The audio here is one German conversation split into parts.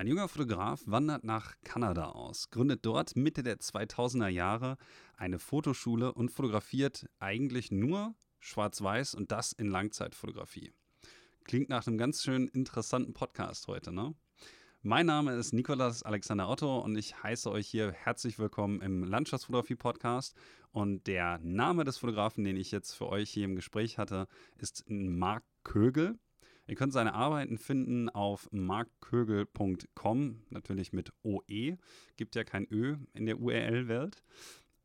Ein junger Fotograf wandert nach Kanada aus, gründet dort Mitte der 2000er Jahre eine Fotoschule und fotografiert eigentlich nur schwarz-weiß und das in Langzeitfotografie. Klingt nach einem ganz schön interessanten Podcast heute, ne? Mein Name ist Nikolas Alexander Otto und ich heiße euch hier herzlich willkommen im Landschaftsfotografie-Podcast. Und der Name des Fotografen, den ich jetzt für euch hier im Gespräch hatte, ist Marc Kögel. Ihr könnt seine Arbeiten finden auf markkögel.com, natürlich mit OE, gibt ja kein Ö in der URL-Welt.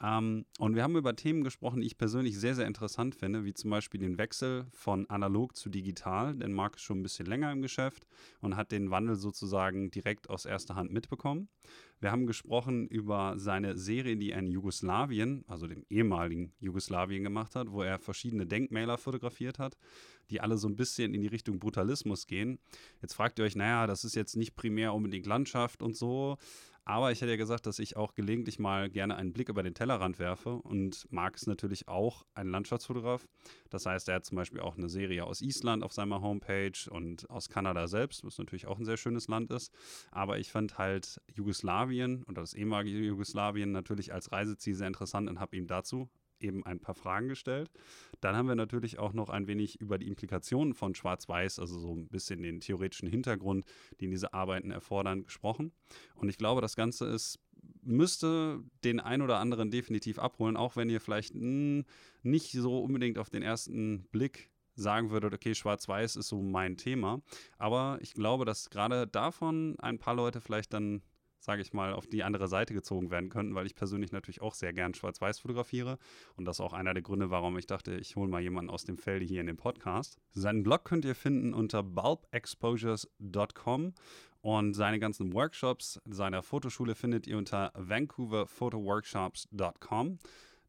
Ähm, und wir haben über Themen gesprochen, die ich persönlich sehr, sehr interessant finde, wie zum Beispiel den Wechsel von analog zu digital, denn Marc ist schon ein bisschen länger im Geschäft und hat den Wandel sozusagen direkt aus erster Hand mitbekommen. Wir haben gesprochen über seine Serie, die er in Jugoslawien, also dem ehemaligen Jugoslawien gemacht hat, wo er verschiedene Denkmäler fotografiert hat, die alle so ein bisschen in die Richtung Brutalismus gehen. Jetzt fragt ihr euch, naja, das ist jetzt nicht primär unbedingt Landschaft und so, aber ich hätte ja gesagt, dass ich auch gelegentlich mal gerne einen Blick über den Tellerrand werfe. Und Marc ist natürlich auch ein Landschaftsfotograf. Das heißt, er hat zum Beispiel auch eine Serie aus Island auf seiner Homepage und aus Kanada selbst, was natürlich auch ein sehr schönes Land ist. Aber ich fand halt Jugoslawien oder das ehemalige Jugoslawien natürlich als Reiseziel sehr interessant und habe ihm dazu eben ein paar Fragen gestellt. Dann haben wir natürlich auch noch ein wenig über die Implikationen von Schwarz-Weiß, also so ein bisschen den theoretischen Hintergrund, den diese Arbeiten erfordern, gesprochen. Und ich glaube, das Ganze ist müsste den ein oder anderen definitiv abholen, auch wenn ihr vielleicht hm, nicht so unbedingt auf den ersten Blick sagen würdet, okay, Schwarz-Weiß ist so mein Thema. Aber ich glaube, dass gerade davon ein paar Leute vielleicht dann sage ich mal, auf die andere Seite gezogen werden könnten, weil ich persönlich natürlich auch sehr gern schwarz-weiß fotografiere. Und das ist auch einer der Gründe, warum ich dachte, ich hole mal jemanden aus dem Felde hier in den Podcast. Seinen Blog könnt ihr finden unter bulbexposures.com und seine ganzen Workshops seiner Fotoschule findet ihr unter vancouverphotoworkshops.com.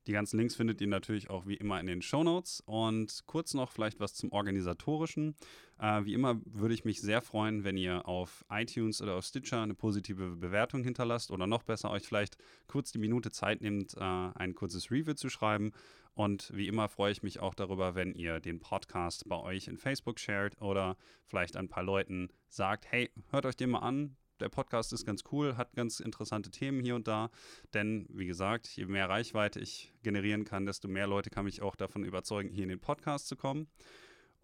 Die ganzen Links findet ihr natürlich auch wie immer in den Show Notes. Und kurz noch vielleicht was zum Organisatorischen. Äh, wie immer würde ich mich sehr freuen, wenn ihr auf iTunes oder auf Stitcher eine positive Bewertung hinterlasst oder noch besser euch vielleicht kurz die Minute Zeit nehmt, äh, ein kurzes Review zu schreiben. Und wie immer freue ich mich auch darüber, wenn ihr den Podcast bei euch in Facebook shared oder vielleicht ein paar Leuten sagt, hey, hört euch den mal an, der Podcast ist ganz cool, hat ganz interessante Themen hier und da. Denn, wie gesagt, je mehr Reichweite ich generieren kann, desto mehr Leute kann mich auch davon überzeugen, hier in den Podcast zu kommen.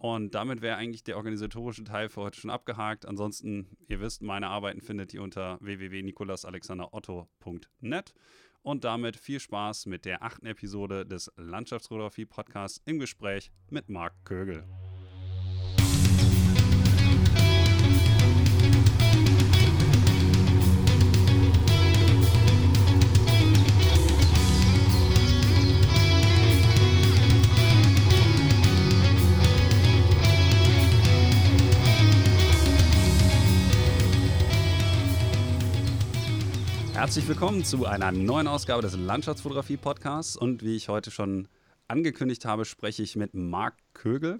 Und damit wäre eigentlich der organisatorische Teil für heute schon abgehakt. Ansonsten, ihr wisst, meine Arbeiten findet ihr unter www.nikolasalexanderotto.net. Und damit viel Spaß mit der achten Episode des Landschaftsfotografie-Podcasts im Gespräch mit Marc Kögel. Herzlich willkommen zu einer neuen Ausgabe des Landschaftsfotografie-Podcasts. Und wie ich heute schon angekündigt habe, spreche ich mit Marc Kögel.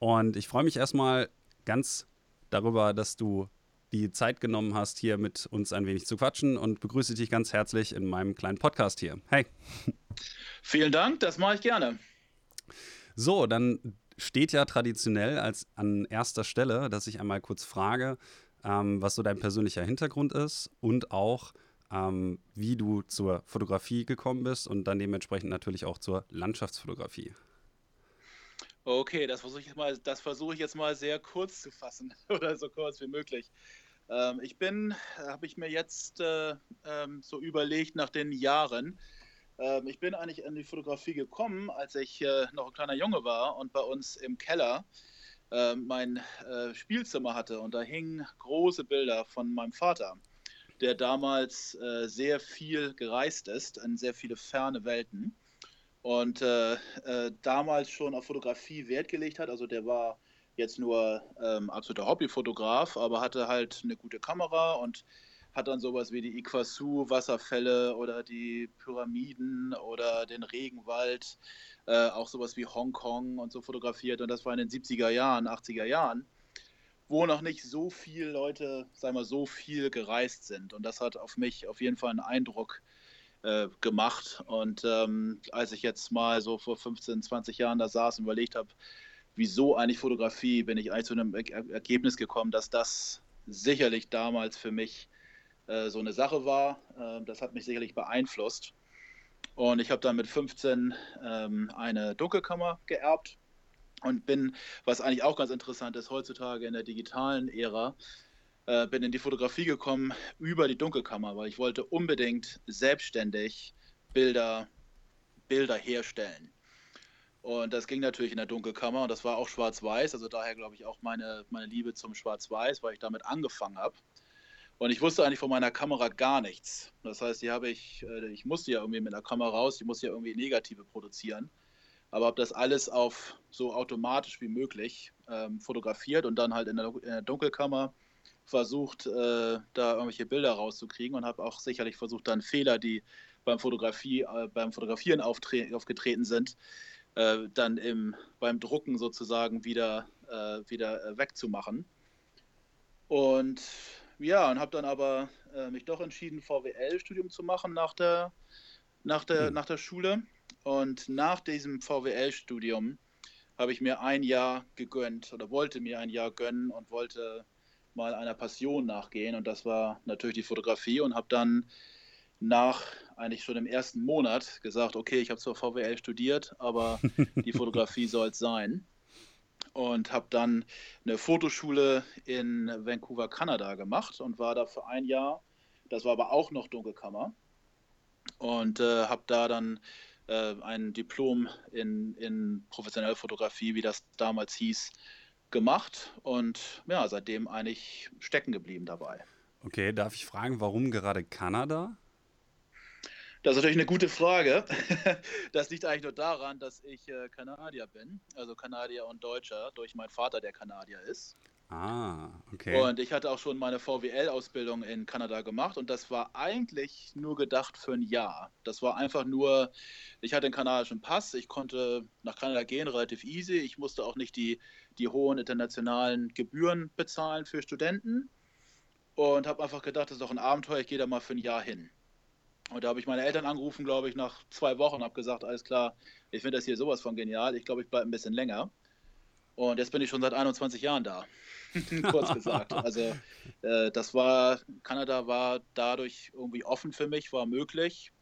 Und ich freue mich erstmal ganz darüber, dass du die Zeit genommen hast, hier mit uns ein wenig zu quatschen und begrüße dich ganz herzlich in meinem kleinen Podcast hier. Hey. Vielen Dank, das mache ich gerne. So, dann steht ja traditionell als an erster Stelle, dass ich einmal kurz frage, ähm, was so dein persönlicher Hintergrund ist und auch, ähm, wie du zur Fotografie gekommen bist und dann dementsprechend natürlich auch zur Landschaftsfotografie. Okay, das versuche ich jetzt mal, das versuche ich jetzt mal sehr kurz zu fassen oder so kurz wie möglich. Ähm, ich bin, habe ich mir jetzt äh, ähm, so überlegt nach den Jahren. Ähm, ich bin eigentlich an die Fotografie gekommen, als ich äh, noch ein kleiner Junge war und bei uns im Keller äh, mein äh, Spielzimmer hatte und da hingen große Bilder von meinem Vater der damals äh, sehr viel gereist ist, in sehr viele ferne Welten und äh, äh, damals schon auf Fotografie Wert gelegt hat. Also der war jetzt nur ähm, absoluter Hobbyfotograf, aber hatte halt eine gute Kamera und hat dann sowas wie die Iguazu-Wasserfälle oder die Pyramiden oder den Regenwald, äh, auch sowas wie Hongkong und so fotografiert. Und das war in den 70er Jahren, 80er Jahren wo noch nicht so viele Leute, sagen wir so viel gereist sind. Und das hat auf mich auf jeden Fall einen Eindruck äh, gemacht. Und ähm, als ich jetzt mal so vor 15, 20 Jahren da saß und überlegt habe, wieso eigentlich Fotografie, bin ich eigentlich zu einem er Ergebnis gekommen, dass das sicherlich damals für mich äh, so eine Sache war. Äh, das hat mich sicherlich beeinflusst. Und ich habe dann mit 15 ähm, eine Dunkelkammer geerbt und bin, was eigentlich auch ganz interessant ist, heutzutage in der digitalen Ära, äh, bin in die Fotografie gekommen über die Dunkelkammer, weil ich wollte unbedingt selbstständig Bilder, Bilder herstellen. Und das ging natürlich in der Dunkelkammer und das war auch schwarz-weiß, also daher glaube ich auch meine, meine Liebe zum Schwarz-Weiß, weil ich damit angefangen habe. Und ich wusste eigentlich von meiner Kamera gar nichts. Das heißt, die habe ich, äh, ich musste ja irgendwie mit der Kamera raus, ich musste ja irgendwie Negative produzieren. Aber habe das alles auf so automatisch wie möglich ähm, fotografiert und dann halt in der, in der Dunkelkammer versucht, äh, da irgendwelche Bilder rauszukriegen und habe auch sicherlich versucht, dann Fehler, die beim, Fotografie, äh, beim Fotografieren aufgetreten sind, äh, dann im, beim Drucken sozusagen wieder, äh, wieder wegzumachen. Und ja, und habe dann aber äh, mich doch entschieden, VWL-Studium zu machen nach der, nach, der, mhm. nach der Schule. Und nach diesem VWL-Studium habe ich mir ein Jahr gegönnt oder wollte mir ein Jahr gönnen und wollte mal einer Passion nachgehen. Und das war natürlich die Fotografie und habe dann nach eigentlich schon im ersten Monat gesagt, okay, ich habe zwar VWL studiert, aber die Fotografie soll es sein. Und habe dann eine Fotoschule in Vancouver, Kanada gemacht und war da für ein Jahr. Das war aber auch noch Dunkelkammer. Und äh, habe da dann äh, ein Diplom in, in professionelle Fotografie, wie das damals hieß, gemacht. Und ja, seitdem eigentlich stecken geblieben dabei. Okay, darf ich fragen, warum gerade Kanada? Das ist natürlich eine gute Frage. Das liegt eigentlich nur daran, dass ich äh, Kanadier bin, also Kanadier und Deutscher, durch meinen Vater, der Kanadier ist. Ah, okay. Und ich hatte auch schon meine VWL-Ausbildung in Kanada gemacht und das war eigentlich nur gedacht für ein Jahr. Das war einfach nur, ich hatte einen kanadischen Pass, ich konnte nach Kanada gehen, relativ easy. Ich musste auch nicht die, die hohen internationalen Gebühren bezahlen für Studenten und habe einfach gedacht, das ist doch ein Abenteuer, ich gehe da mal für ein Jahr hin. Und da habe ich meine Eltern angerufen, glaube ich, nach zwei Wochen und habe gesagt, alles klar, ich finde das hier sowas von genial. Ich glaube, ich bleibe ein bisschen länger. Und jetzt bin ich schon seit 21 Jahren da. Kurz gesagt. Also äh, das war, Kanada war dadurch irgendwie offen für mich, war möglich.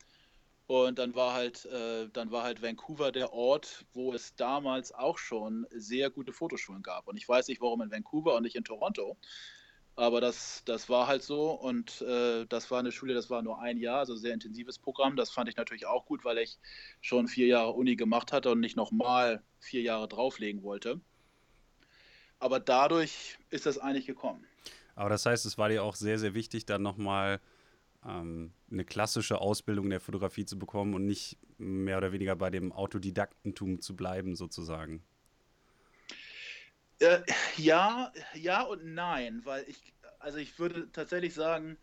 Und dann war halt, äh, dann war halt Vancouver der Ort, wo es damals auch schon sehr gute Fotoschulen gab. Und ich weiß nicht, warum in Vancouver und nicht in Toronto. Aber das, das war halt so und äh, das war eine Schule, das war nur ein Jahr, also sehr intensives Programm. Das fand ich natürlich auch gut, weil ich schon vier Jahre Uni gemacht hatte und nicht nochmal vier Jahre drauflegen wollte. Aber dadurch ist das eigentlich gekommen. Aber das heißt, es war dir auch sehr, sehr wichtig, dann nochmal ähm, eine klassische Ausbildung der Fotografie zu bekommen und nicht mehr oder weniger bei dem Autodidaktentum zu bleiben, sozusagen. Äh, ja, ja und nein, weil ich, also ich würde tatsächlich sagen,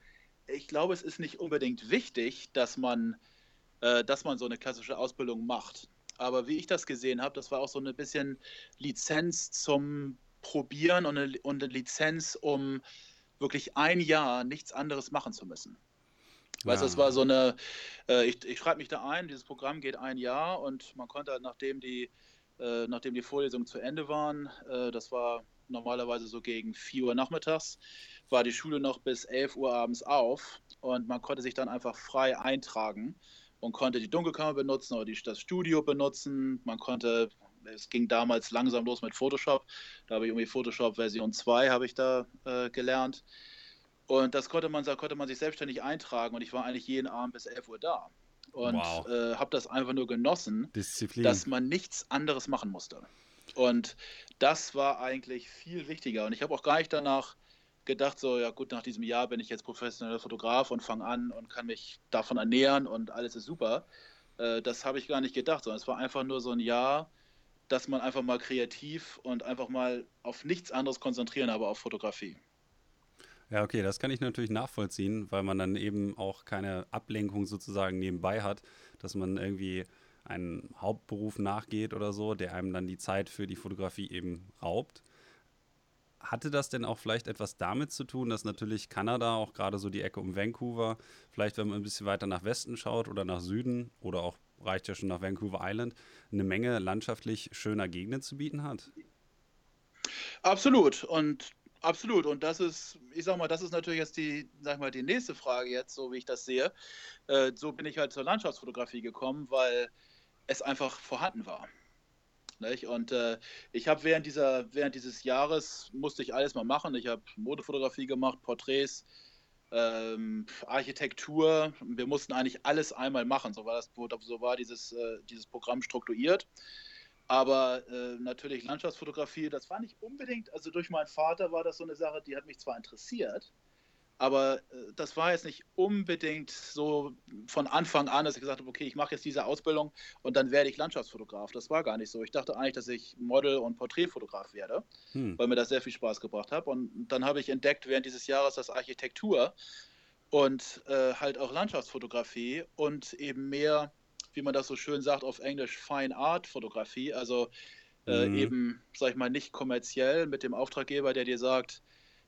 ich glaube, es ist nicht unbedingt wichtig, dass man, äh, dass man so eine klassische Ausbildung macht. Aber wie ich das gesehen habe, das war auch so ein bisschen Lizenz zum Probieren und eine, und eine Lizenz, um wirklich ein Jahr nichts anderes machen zu müssen. Weißt du, ja. es war so eine, äh, ich, ich schreibe mich da ein, dieses Programm geht ein Jahr und man konnte halt, nachdem die äh, nachdem die Vorlesungen zu Ende waren, äh, das war normalerweise so gegen 4 Uhr nachmittags, war die Schule noch bis 11 Uhr abends auf und man konnte sich dann einfach frei eintragen und konnte die Dunkelkammer benutzen oder die, das Studio benutzen. Man konnte, es ging damals langsam los mit Photoshop, da habe ich irgendwie Photoshop Version 2 habe ich da äh, gelernt. Und das konnte man, da konnte man sich selbstständig eintragen und ich war eigentlich jeden Abend bis 11 Uhr da und wow. äh, habe das einfach nur genossen, Disziplin. dass man nichts anderes machen musste. Und das war eigentlich viel wichtiger. Und ich habe auch gar nicht danach gedacht, so, ja gut, nach diesem Jahr bin ich jetzt professioneller Fotograf und fange an und kann mich davon ernähren und alles ist super. Äh, das habe ich gar nicht gedacht, sondern es war einfach nur so ein Jahr, dass man einfach mal kreativ und einfach mal auf nichts anderes konzentrieren, aber auf Fotografie. Ja, okay, das kann ich natürlich nachvollziehen, weil man dann eben auch keine Ablenkung sozusagen nebenbei hat, dass man irgendwie einen Hauptberuf nachgeht oder so, der einem dann die Zeit für die Fotografie eben raubt. Hatte das denn auch vielleicht etwas damit zu tun, dass natürlich Kanada, auch gerade so die Ecke um Vancouver, vielleicht wenn man ein bisschen weiter nach Westen schaut oder nach Süden oder auch reicht ja schon nach Vancouver Island, eine Menge landschaftlich schöner Gegenden zu bieten hat? Absolut. Und Absolut. Und das ist, ich sag mal, das ist natürlich jetzt die, sag mal, die nächste Frage jetzt, so wie ich das sehe. Äh, so bin ich halt zur Landschaftsfotografie gekommen, weil es einfach vorhanden war. Nicht? Und äh, ich habe während, während dieses Jahres, musste ich alles mal machen. Ich habe Modefotografie gemacht, Porträts, ähm, Architektur. Wir mussten eigentlich alles einmal machen. So war, das, so war dieses, äh, dieses Programm strukturiert. Aber äh, natürlich Landschaftsfotografie, das war nicht unbedingt, also durch meinen Vater war das so eine Sache, die hat mich zwar interessiert, aber äh, das war jetzt nicht unbedingt so von Anfang an, dass ich gesagt habe, okay, ich mache jetzt diese Ausbildung und dann werde ich Landschaftsfotograf. Das war gar nicht so. Ich dachte eigentlich, dass ich Model und Porträtfotograf werde, hm. weil mir das sehr viel Spaß gebracht hat. Und dann habe ich entdeckt während dieses Jahres das Architektur und äh, halt auch Landschaftsfotografie und eben mehr, wie man das so schön sagt auf Englisch, Fine Art Fotografie. Also äh, mhm. eben, sag ich mal, nicht kommerziell mit dem Auftraggeber, der dir sagt,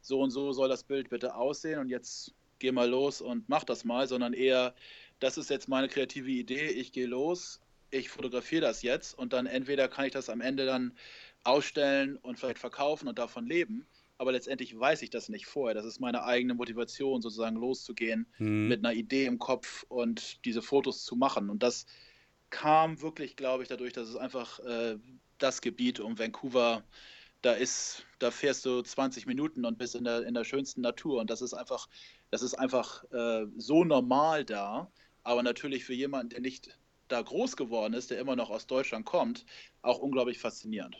so und so soll das Bild bitte aussehen und jetzt geh mal los und mach das mal, sondern eher, das ist jetzt meine kreative Idee, ich gehe los, ich fotografiere das jetzt und dann entweder kann ich das am Ende dann ausstellen und vielleicht verkaufen und davon leben, aber letztendlich weiß ich das nicht vorher. Das ist meine eigene Motivation, sozusagen loszugehen mhm. mit einer Idee im Kopf und diese Fotos zu machen. Und das kam wirklich, glaube ich, dadurch, dass es einfach äh, das Gebiet um Vancouver da ist, da fährst du 20 Minuten und bist in der, in der schönsten Natur. Und das ist einfach, das ist einfach äh, so normal da. Aber natürlich für jemanden, der nicht da groß geworden ist, der immer noch aus Deutschland kommt, auch unglaublich faszinierend.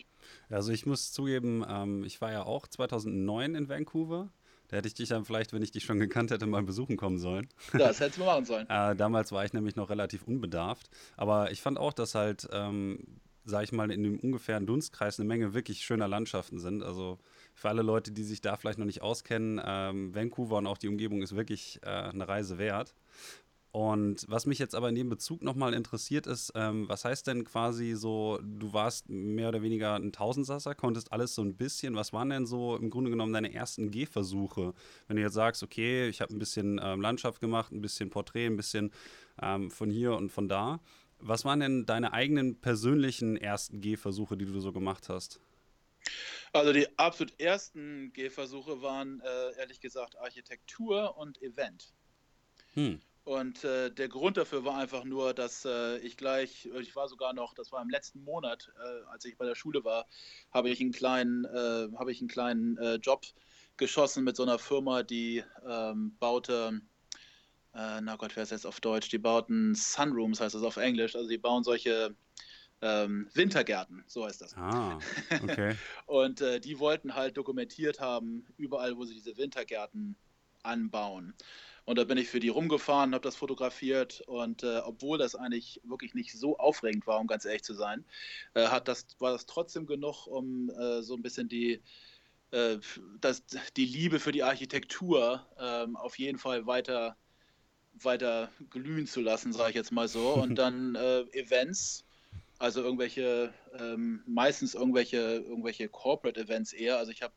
Also ich muss zugeben, ähm, ich war ja auch 2009 in Vancouver. Da hätte ich dich dann vielleicht, wenn ich dich schon gekannt hätte, mal besuchen kommen sollen. Das hättest du machen sollen. äh, damals war ich nämlich noch relativ unbedarft. Aber ich fand auch, dass halt ähm, sage ich mal, in dem ungefähren Dunstkreis eine Menge wirklich schöner Landschaften sind. Also für alle Leute, die sich da vielleicht noch nicht auskennen, ähm, Vancouver und auch die Umgebung ist wirklich äh, eine Reise wert. Und was mich jetzt aber in dem Bezug nochmal interessiert ist, ähm, was heißt denn quasi so, du warst mehr oder weniger ein Tausendsasser, konntest alles so ein bisschen, was waren denn so im Grunde genommen deine ersten Gehversuche? Wenn du jetzt sagst, okay, ich habe ein bisschen ähm, Landschaft gemacht, ein bisschen Porträt, ein bisschen ähm, von hier und von da, was waren denn deine eigenen persönlichen ersten Gehversuche, die du so gemacht hast? Also die absolut ersten Gehversuche waren äh, ehrlich gesagt Architektur und Event. Hm. Und äh, der Grund dafür war einfach nur, dass äh, ich gleich, ich war sogar noch, das war im letzten Monat, äh, als ich bei der Schule war, habe ich einen kleinen, äh, habe ich einen kleinen äh, Job geschossen mit so einer Firma, die ähm, baute äh, na Gott, wer ist jetzt auf Deutsch? Die bauten Sunrooms, heißt das auf Englisch. Also die bauen solche ähm, Wintergärten, so heißt das. Ah, okay. und äh, die wollten halt dokumentiert haben, überall, wo sie diese Wintergärten anbauen. Und da bin ich für die rumgefahren, habe das fotografiert und äh, obwohl das eigentlich wirklich nicht so aufregend war, um ganz ehrlich zu sein, äh, hat das, war das trotzdem genug, um äh, so ein bisschen die, äh, das, die Liebe für die Architektur ähm, auf jeden Fall weiter zu weiter glühen zu lassen, sage ich jetzt mal so. Und dann äh, Events, also irgendwelche, ähm, meistens irgendwelche, irgendwelche Corporate Events eher. Also ich habe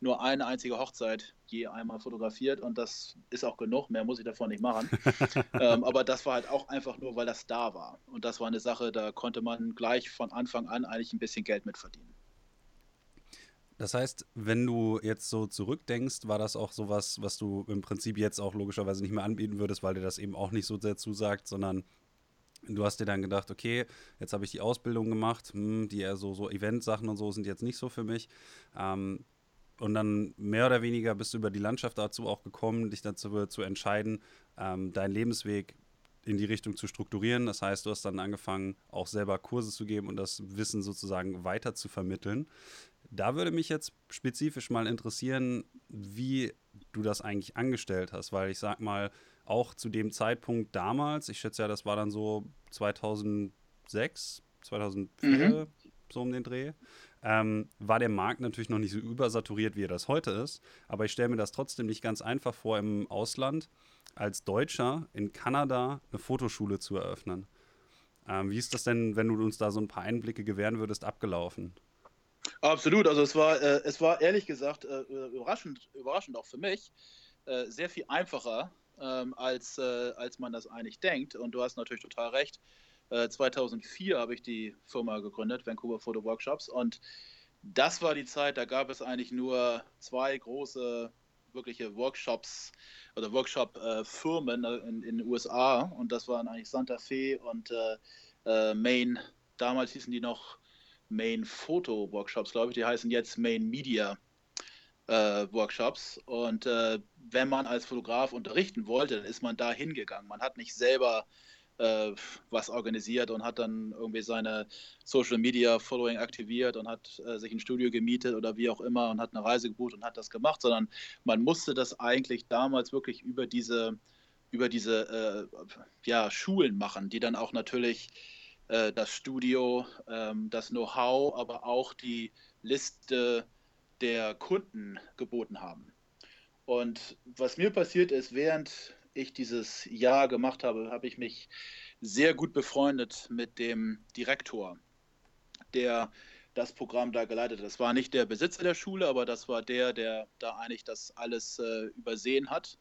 nur eine einzige Hochzeit je einmal fotografiert und das ist auch genug, mehr muss ich davon nicht machen. ähm, aber das war halt auch einfach nur, weil das da war. Und das war eine Sache, da konnte man gleich von Anfang an eigentlich ein bisschen Geld mit verdienen. Das heißt, wenn du jetzt so zurückdenkst, war das auch sowas, was du im Prinzip jetzt auch logischerweise nicht mehr anbieten würdest, weil dir das eben auch nicht so sehr zusagt, sondern du hast dir dann gedacht, okay, jetzt habe ich die Ausbildung gemacht, hm, die eher so, so Event-Sachen und so sind jetzt nicht so für mich. Ähm, und dann mehr oder weniger bist du über die Landschaft dazu auch gekommen, dich dazu zu entscheiden, ähm, deinen Lebensweg in die Richtung zu strukturieren. Das heißt, du hast dann angefangen, auch selber Kurse zu geben und das Wissen sozusagen weiter zu vermitteln. Da würde mich jetzt spezifisch mal interessieren, wie du das eigentlich angestellt hast, weil ich sag mal, auch zu dem Zeitpunkt damals, ich schätze ja, das war dann so 2006, 2004, mhm. so um den Dreh, ähm, war der Markt natürlich noch nicht so übersaturiert, wie er das heute ist. Aber ich stelle mir das trotzdem nicht ganz einfach vor, im Ausland als Deutscher in Kanada eine Fotoschule zu eröffnen. Ähm, wie ist das denn, wenn du uns da so ein paar Einblicke gewähren würdest, abgelaufen? Absolut, also es war, äh, es war ehrlich gesagt äh, überraschend, überraschend auch für mich, äh, sehr viel einfacher, ähm, als, äh, als man das eigentlich denkt. Und du hast natürlich total recht. 2004 äh, habe ich die Firma gegründet, Vancouver Photo Workshops, und das war die Zeit, da gab es eigentlich nur zwei große wirkliche Workshops oder Workshop-Firmen äh, in, in, den USA und das waren eigentlich Santa Fe und äh, äh, Main, damals hießen die noch Main Photo Workshops, glaube ich, die heißen jetzt Main Media äh, Workshops und äh, wenn man als Fotograf unterrichten wollte, dann ist man da hingegangen. Man hat nicht selber äh, was organisiert und hat dann irgendwie seine Social Media Following aktiviert und hat äh, sich ein Studio gemietet oder wie auch immer und hat eine Reise gebucht und hat das gemacht, sondern man musste das eigentlich damals wirklich über diese über diese äh, ja, Schulen machen, die dann auch natürlich äh, das Studio, ähm, das Know-how, aber auch die Liste der Kunden geboten haben. Und was mir passiert ist, während ich dieses Jahr gemacht habe, habe ich mich sehr gut befreundet mit dem Direktor, der das Programm da geleitet hat. Das war nicht der Besitzer der Schule, aber das war der, der da eigentlich das alles äh, übersehen hat.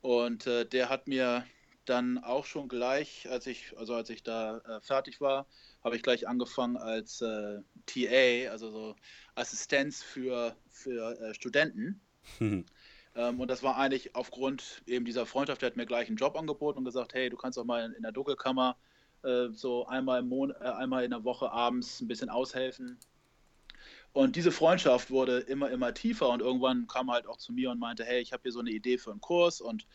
Und äh, der hat mir dann auch schon gleich, als ich, also als ich da äh, fertig war, habe ich gleich angefangen als äh, TA, also so Assistenz für, für äh, Studenten. Ähm, und das war eigentlich aufgrund eben dieser Freundschaft, der hat mir gleich einen Job angeboten und gesagt, hey, du kannst doch mal in, in der Dunkelkammer äh, so einmal, im Mon äh, einmal in der Woche abends ein bisschen aushelfen. Und diese Freundschaft wurde immer, immer tiefer und irgendwann kam er halt auch zu mir und meinte, hey, ich habe hier so eine Idee für einen Kurs und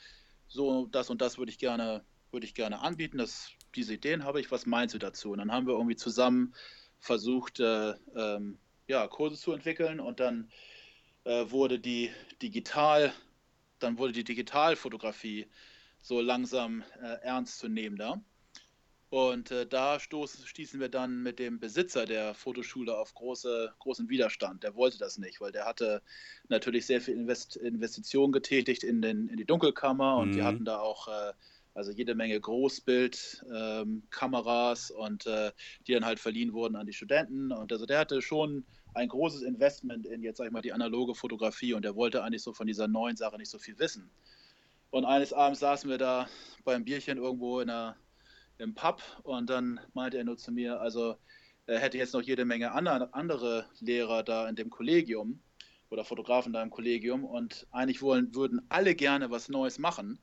so das und das würde ich gerne, würde ich gerne anbieten. Das, diese Ideen habe ich, was meinst du dazu? Und dann haben wir irgendwie zusammen versucht, äh, ähm, ja, Kurse zu entwickeln und dann äh, wurde die digital, dann wurde die Digitalfotografie so langsam äh, ernstzunehmender. Und äh, da stoß, stießen wir dann mit dem Besitzer der Fotoschule auf große, großen Widerstand. Der wollte das nicht, weil der hatte natürlich sehr viel Invest Investitionen getätigt in, den, in die Dunkelkammer und mhm. wir hatten da auch äh, also jede Menge Großbildkameras ähm, und äh, die dann halt verliehen wurden an die Studenten. Und also der hatte schon ein großes Investment in jetzt, sag ich mal, die analoge Fotografie und er wollte eigentlich so von dieser neuen Sache nicht so viel wissen. Und eines Abends saßen wir da beim Bierchen irgendwo in einer, im Pub und dann meinte er nur zu mir, also er hätte jetzt noch jede Menge andere Lehrer da in dem Kollegium oder Fotografen da im Kollegium und eigentlich wollen, würden alle gerne was Neues machen,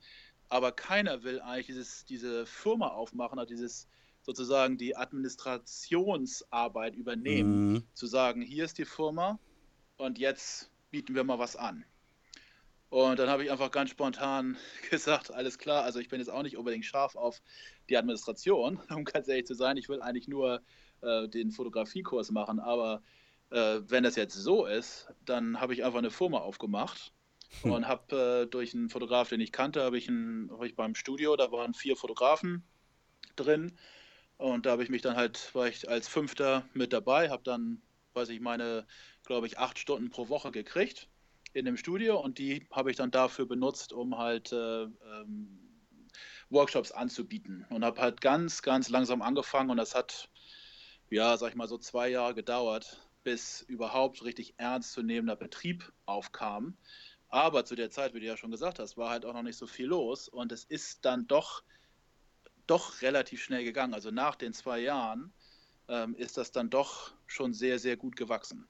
aber keiner will eigentlich dieses, diese Firma aufmachen, dieses sozusagen die Administrationsarbeit übernehmen, mhm. zu sagen, hier ist die Firma und jetzt bieten wir mal was an. Und dann habe ich einfach ganz spontan gesagt, alles klar, also ich bin jetzt auch nicht unbedingt scharf auf die Administration, um ganz ehrlich zu sein. Ich will eigentlich nur äh, den Fotografiekurs machen, aber äh, wenn das jetzt so ist, dann habe ich einfach eine Firma aufgemacht hm. und habe äh, durch einen Fotograf, den ich kannte, habe ich, hab ich beim Studio, da waren vier Fotografen drin und da habe ich mich dann halt, war ich als Fünfter mit dabei, habe dann, weiß ich, meine, glaube ich, acht Stunden pro Woche gekriegt in dem Studio und die habe ich dann dafür benutzt, um halt äh, ähm, Workshops anzubieten und habe halt ganz, ganz langsam angefangen und das hat, ja, sag ich mal, so zwei Jahre gedauert, bis überhaupt richtig ernstzunehmender Betrieb aufkam. Aber zu der Zeit, wie du ja schon gesagt hast, war halt auch noch nicht so viel los und es ist dann doch doch relativ schnell gegangen. Also nach den zwei Jahren ähm, ist das dann doch schon sehr, sehr gut gewachsen.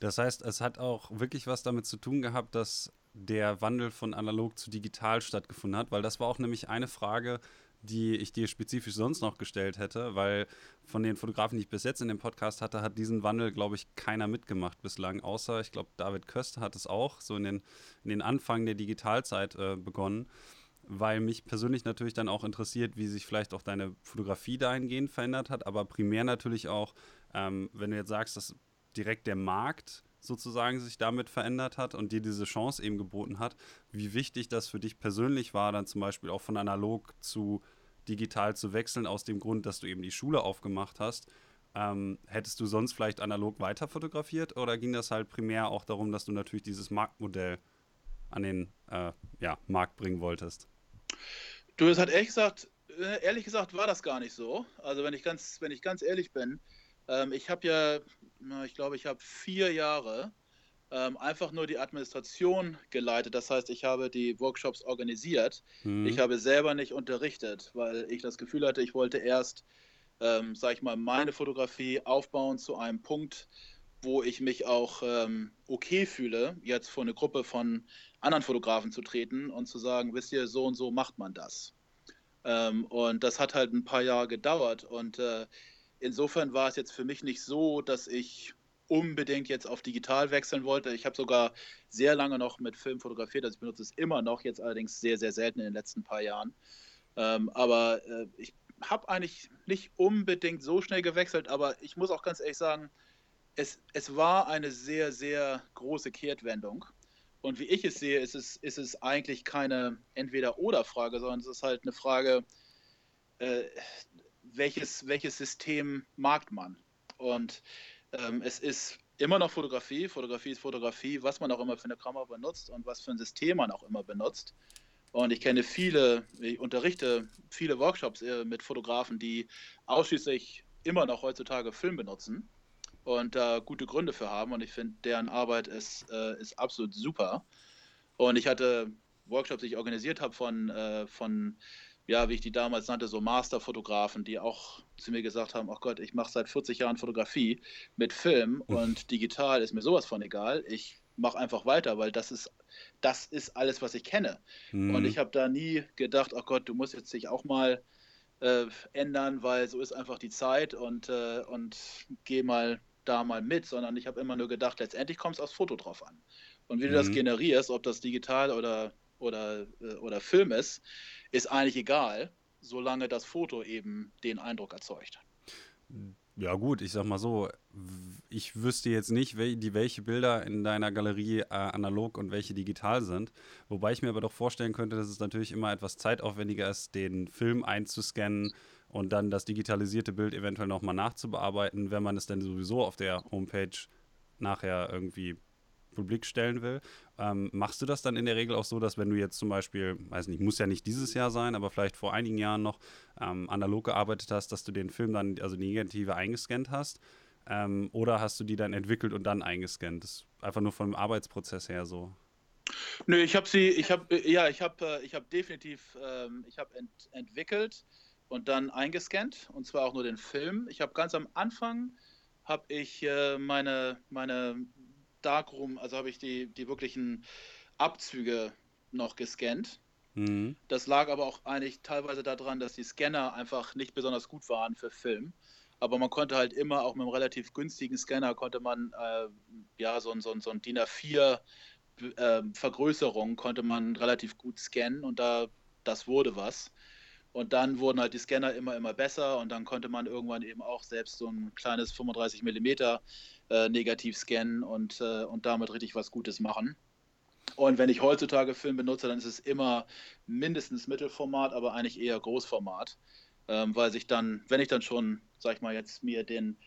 Das heißt, es hat auch wirklich was damit zu tun gehabt, dass der Wandel von analog zu digital stattgefunden hat, weil das war auch nämlich eine Frage, die ich dir spezifisch sonst noch gestellt hätte, weil von den Fotografen, die ich bis jetzt in dem Podcast hatte, hat diesen Wandel, glaube ich, keiner mitgemacht bislang, außer ich glaube, David Köster hat es auch so in den, in den Anfang der Digitalzeit äh, begonnen weil mich persönlich natürlich dann auch interessiert, wie sich vielleicht auch deine Fotografie dahingehend verändert hat, aber primär natürlich auch, ähm, wenn du jetzt sagst, dass direkt der Markt sozusagen sich damit verändert hat und dir diese Chance eben geboten hat, wie wichtig das für dich persönlich war, dann zum Beispiel auch von analog zu digital zu wechseln, aus dem Grund, dass du eben die Schule aufgemacht hast. Ähm, hättest du sonst vielleicht analog weiter fotografiert oder ging das halt primär auch darum, dass du natürlich dieses Marktmodell an den äh, ja, Markt bringen wolltest? Du, es hat ehrlich gesagt, äh, ehrlich gesagt war das gar nicht so. Also wenn ich ganz, wenn ich ganz ehrlich bin, ähm, ich habe ja, ich glaube, ich habe vier Jahre ähm, einfach nur die Administration geleitet. Das heißt, ich habe die Workshops organisiert. Mhm. Ich habe selber nicht unterrichtet, weil ich das Gefühl hatte, ich wollte erst, ähm, sag ich mal, meine Fotografie aufbauen zu einem Punkt, wo ich mich auch ähm, okay fühle, jetzt vor eine Gruppe von anderen Fotografen zu treten und zu sagen, wisst ihr, so und so macht man das. Ähm, und das hat halt ein paar Jahre gedauert. Und äh, insofern war es jetzt für mich nicht so, dass ich unbedingt jetzt auf digital wechseln wollte. Ich habe sogar sehr lange noch mit Film fotografiert, also ich benutze es immer noch, jetzt allerdings sehr, sehr selten in den letzten paar Jahren. Ähm, aber äh, ich habe eigentlich nicht unbedingt so schnell gewechselt, aber ich muss auch ganz ehrlich sagen, es, es war eine sehr, sehr große Kehrtwendung. Und wie ich es sehe, ist es, ist es eigentlich keine Entweder-Oder-Frage, sondern es ist halt eine Frage, äh, welches, welches System mag man? Und ähm, es ist immer noch Fotografie. Fotografie ist Fotografie, was man auch immer für eine Kamera benutzt und was für ein System man auch immer benutzt. Und ich kenne viele, ich unterrichte viele Workshops äh, mit Fotografen, die ausschließlich immer noch heutzutage Film benutzen und da äh, gute Gründe für haben. Und ich finde, deren Arbeit ist, äh, ist absolut super. Und ich hatte Workshops, die ich organisiert habe von, äh, von ja, wie ich die damals nannte, so Masterfotografen, die auch zu mir gesagt haben, oh Gott, ich mache seit 40 Jahren Fotografie mit Film und digital ist mir sowas von egal. Ich mache einfach weiter, weil das ist, das ist alles, was ich kenne. Mhm. Und ich habe da nie gedacht, oh Gott, du musst jetzt dich auch mal äh, ändern, weil so ist einfach die Zeit und, äh, und geh mal da mal mit, sondern ich habe immer nur gedacht, letztendlich kommt es aufs Foto drauf an. Und wie mhm. du das mhm. generierst, ob das digital oder, oder, äh, oder Film ist, ist eigentlich egal, solange das Foto eben den Eindruck erzeugt. Ja gut, ich sag mal so, ich wüsste jetzt nicht, die, welche Bilder in deiner Galerie äh, analog und welche digital sind. Wobei ich mir aber doch vorstellen könnte, dass es natürlich immer etwas zeitaufwendiger ist, den Film einzuscannen und dann das digitalisierte Bild eventuell nochmal nachzubearbeiten, wenn man es denn sowieso auf der Homepage nachher irgendwie publik stellen will. Ähm, machst du das dann in der Regel auch so, dass wenn du jetzt zum Beispiel, weiß nicht, muss ja nicht dieses Jahr sein, aber vielleicht vor einigen Jahren noch ähm, analog gearbeitet hast, dass du den Film dann, also die Negative eingescannt hast? Ähm, oder hast du die dann entwickelt und dann eingescannt? Das ist einfach nur vom Arbeitsprozess her so. Nö, ich habe sie, ich habe, ja, ich habe, äh, ich habe definitiv, ähm, ich habe ent, entwickelt und dann eingescannt und zwar auch nur den Film. Ich habe ganz am Anfang habe ich äh, meine, meine Darkroom, also habe ich die, die wirklichen Abzüge noch gescannt. Mhm. Das lag aber auch eigentlich teilweise daran, dass die Scanner einfach nicht besonders gut waren für Film. Aber man konnte halt immer, auch mit einem relativ günstigen Scanner, konnte man äh, ja so, so, so ein DIN A4 äh, Vergrößerung konnte man relativ gut scannen und da das wurde was. Und dann wurden halt die Scanner immer, immer besser und dann konnte man irgendwann eben auch selbst so ein kleines 35 mm äh, negativ scannen und, äh, und damit richtig was Gutes machen. Und wenn ich heutzutage Film benutze, dann ist es immer mindestens Mittelformat, aber eigentlich eher Großformat, ähm, weil sich dann, wenn ich dann schon, sag ich mal, jetzt mir den,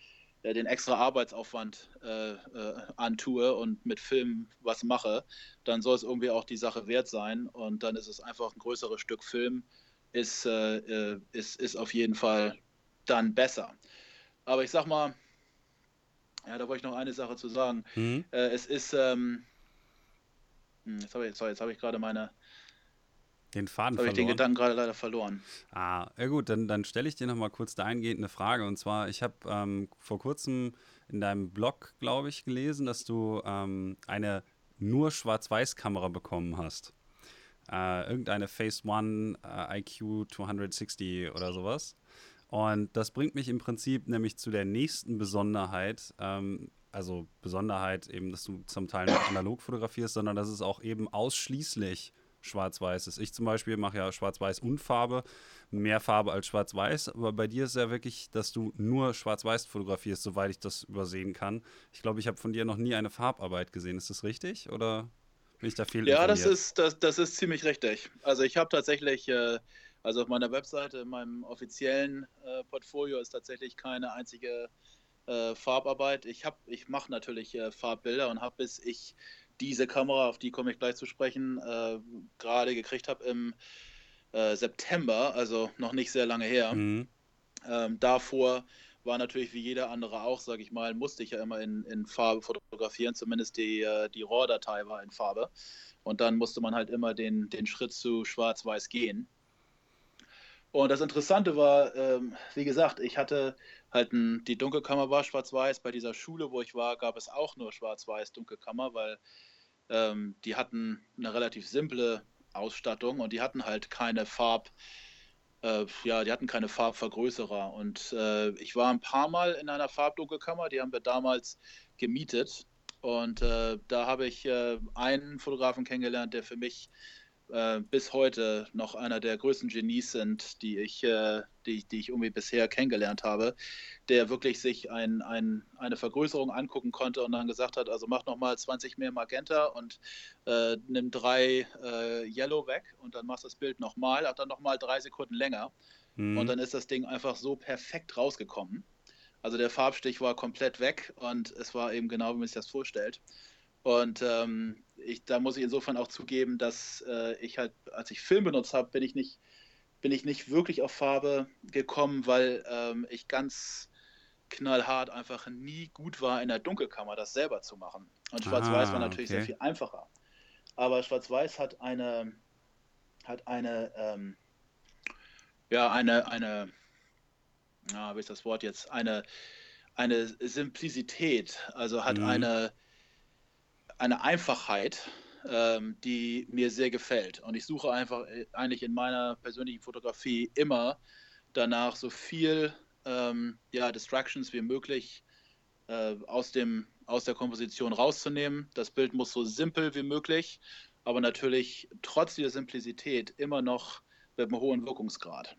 äh, den extra Arbeitsaufwand äh, äh, antue und mit Film was mache, dann soll es irgendwie auch die Sache wert sein und dann ist es einfach ein größeres Stück Film, ist, äh, äh, ist, ist auf jeden Fall dann besser. Aber ich sag mal, ja, da wollte ich noch eine Sache zu sagen. Mhm. Äh, es ist, ähm, hm, jetzt habe ich, sorry, jetzt habe ich gerade meine, den Faden habe ich den Gedanken gerade leider verloren. Ah, ja gut, dann, dann stelle ich dir noch mal kurz dahingehend eine Frage. Und zwar, ich habe ähm, vor kurzem in deinem Blog, glaube ich, gelesen, dass du ähm, eine nur Schwarz-Weiß-Kamera bekommen hast äh, irgendeine Phase One äh, IQ 260 oder sowas. Und das bringt mich im Prinzip nämlich zu der nächsten Besonderheit. Ähm, also Besonderheit eben, dass du zum Teil nicht analog fotografierst, sondern dass es auch eben ausschließlich schwarz-weiß ist. Ich zum Beispiel mache ja schwarz-weiß und Farbe, mehr Farbe als schwarz-weiß, aber bei dir ist ja wirklich, dass du nur schwarz-weiß fotografierst, soweit ich das übersehen kann. Ich glaube, ich habe von dir noch nie eine Farbarbeit gesehen. Ist das richtig oder? Bin ich da viel Ja, das ist, das, das ist ziemlich richtig. Also ich habe tatsächlich, äh, also auf meiner Webseite, in meinem offiziellen äh, Portfolio ist tatsächlich keine einzige äh, Farbarbeit. Ich habe, ich mache natürlich äh, Farbbilder und habe bis ich diese Kamera, auf die komme ich gleich zu sprechen, äh, gerade gekriegt habe im äh, September, also noch nicht sehr lange her. Mhm. Ähm, davor war natürlich wie jeder andere auch, sage ich mal, musste ich ja immer in, in Farbe fotografieren, zumindest die, äh, die RAW-Datei war in Farbe. Und dann musste man halt immer den, den Schritt zu Schwarz-Weiß gehen. Und das Interessante war, ähm, wie gesagt, ich hatte halt ein, die Dunkelkammer war schwarz-weiß. Bei dieser Schule, wo ich war, gab es auch nur schwarz-weiß Dunkelkammer, weil ähm, die hatten eine relativ simple Ausstattung und die hatten halt keine Farb, äh, ja, die hatten keine Farbvergrößerer. Und äh, ich war ein paar Mal in einer Farbdunkelkammer, die haben wir damals gemietet. Und äh, da habe ich äh, einen Fotografen kennengelernt, der für mich äh, bis heute noch einer der größten Genies sind, die ich, äh, die, die ich irgendwie bisher kennengelernt habe, der wirklich sich ein, ein, eine Vergrößerung angucken konnte und dann gesagt hat, also mach nochmal 20 mehr Magenta und äh, nimm drei äh, Yellow weg und dann machst du das Bild nochmal, hat dann nochmal drei Sekunden länger mhm. und dann ist das Ding einfach so perfekt rausgekommen. Also der Farbstich war komplett weg und es war eben genau, wie man sich das vorstellt. Und ähm, ich, da muss ich insofern auch zugeben, dass äh, ich halt, als ich Film benutzt habe, bin ich nicht, bin ich nicht wirklich auf Farbe gekommen, weil ähm, ich ganz knallhart einfach nie gut war in der Dunkelkammer, das selber zu machen. Und Schwarz-Weiß ah, war natürlich okay. sehr viel einfacher. Aber Schwarz-Weiß hat eine, hat eine, ähm, ja, eine, eine, na, wie ist das Wort jetzt? Eine, eine Simplizität, also hat mhm. eine, eine Einfachheit, ähm, die mir sehr gefällt. Und ich suche einfach äh, eigentlich in meiner persönlichen Fotografie immer danach so viel ähm, ja, Distractions wie möglich äh, aus, dem, aus der Komposition rauszunehmen. Das Bild muss so simpel wie möglich, aber natürlich trotz dieser Simplizität immer noch mit einem hohen Wirkungsgrad.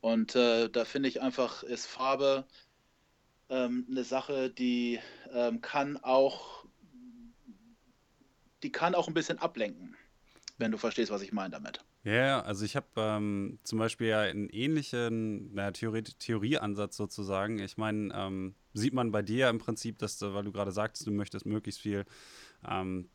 Und äh, da finde ich einfach, ist Farbe ähm, eine Sache, die ähm, kann auch die kann auch ein bisschen ablenken, wenn du verstehst, was ich meine damit. Ja, also ich habe ähm, zum Beispiel ja einen ähnlichen naja, Theorie Theorieansatz sozusagen. Ich meine, ähm, sieht man bei dir ja im Prinzip, dass du, weil du gerade sagst, du möchtest möglichst viel ähm,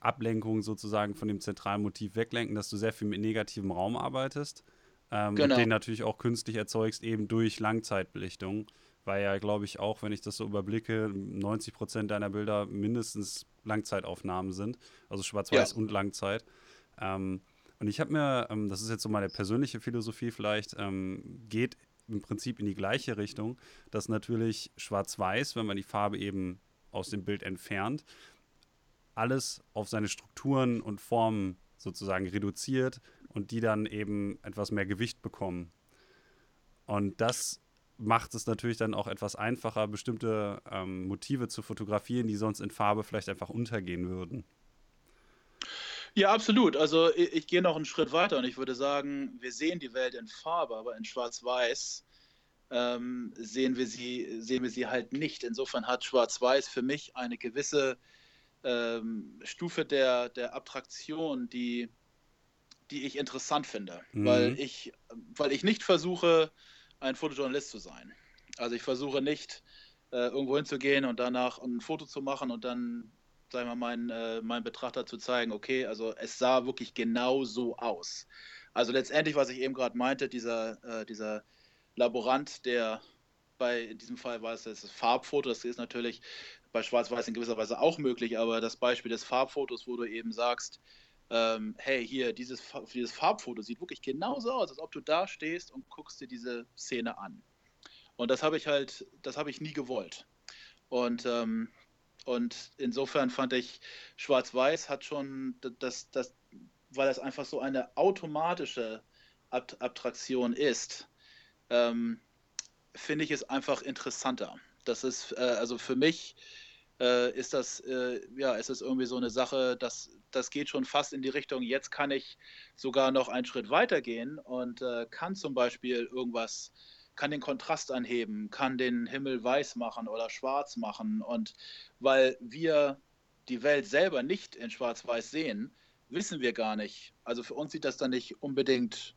Ablenkung sozusagen von dem zentralen Motiv weglenken, dass du sehr viel mit negativem Raum arbeitest. Ähm, genau. Und den natürlich auch künstlich erzeugst, eben durch Langzeitbelichtung weil ja, glaube ich, auch, wenn ich das so überblicke, 90 Prozent deiner Bilder mindestens Langzeitaufnahmen sind, also Schwarz-Weiß ja. und Langzeit. Ähm, und ich habe mir, ähm, das ist jetzt so meine persönliche Philosophie vielleicht, ähm, geht im Prinzip in die gleiche Richtung, dass natürlich Schwarz-Weiß, wenn man die Farbe eben aus dem Bild entfernt, alles auf seine Strukturen und Formen sozusagen reduziert und die dann eben etwas mehr Gewicht bekommen. Und das macht es natürlich dann auch etwas einfacher, bestimmte ähm, Motive zu fotografieren, die sonst in Farbe vielleicht einfach untergehen würden. Ja, absolut. Also ich, ich, gehe noch einen Schritt weiter und ich würde sagen, wir sehen die Welt in Farbe, aber in Schwarz-Weiß ähm, sehen, wir sie, sehen wir sie halt nicht. Insofern hat Schwarz-Weiß für mich eine gewisse ähm, Stufe der, der Abtraktion, die, die ich interessant finde, mhm. weil, ich, weil ich nicht versuche, ein Fotojournalist zu sein. Also ich versuche nicht, äh, irgendwo hinzugehen und danach ein Foto zu machen und dann, sagen wir mal, meinen, äh, meinen Betrachter zu zeigen, okay, also es sah wirklich genau so aus. Also letztendlich, was ich eben gerade meinte, dieser, äh, dieser Laborant, der bei, in diesem Fall war es das Farbfoto, das ist natürlich bei Schwarz-Weiß in gewisser Weise auch möglich, aber das Beispiel des Farbfotos, wo du eben sagst, ähm, hey, hier, dieses, dieses Farbfoto sieht wirklich genauso aus, als ob du da stehst und guckst dir diese Szene an. Und das habe ich halt, das habe ich nie gewollt. Und, ähm, und insofern fand ich, Schwarz-Weiß hat schon das, das, weil das einfach so eine automatische Ab Abtraktion ist, ähm, finde ich es einfach interessanter. Das ist, äh, also für mich äh, ist das, äh, ja, ist es irgendwie so eine Sache, dass das geht schon fast in die Richtung, jetzt kann ich sogar noch einen Schritt weiter gehen und äh, kann zum Beispiel irgendwas, kann den Kontrast anheben, kann den Himmel weiß machen oder schwarz machen. Und weil wir die Welt selber nicht in schwarz-weiß sehen, wissen wir gar nicht. Also für uns sieht das dann nicht unbedingt,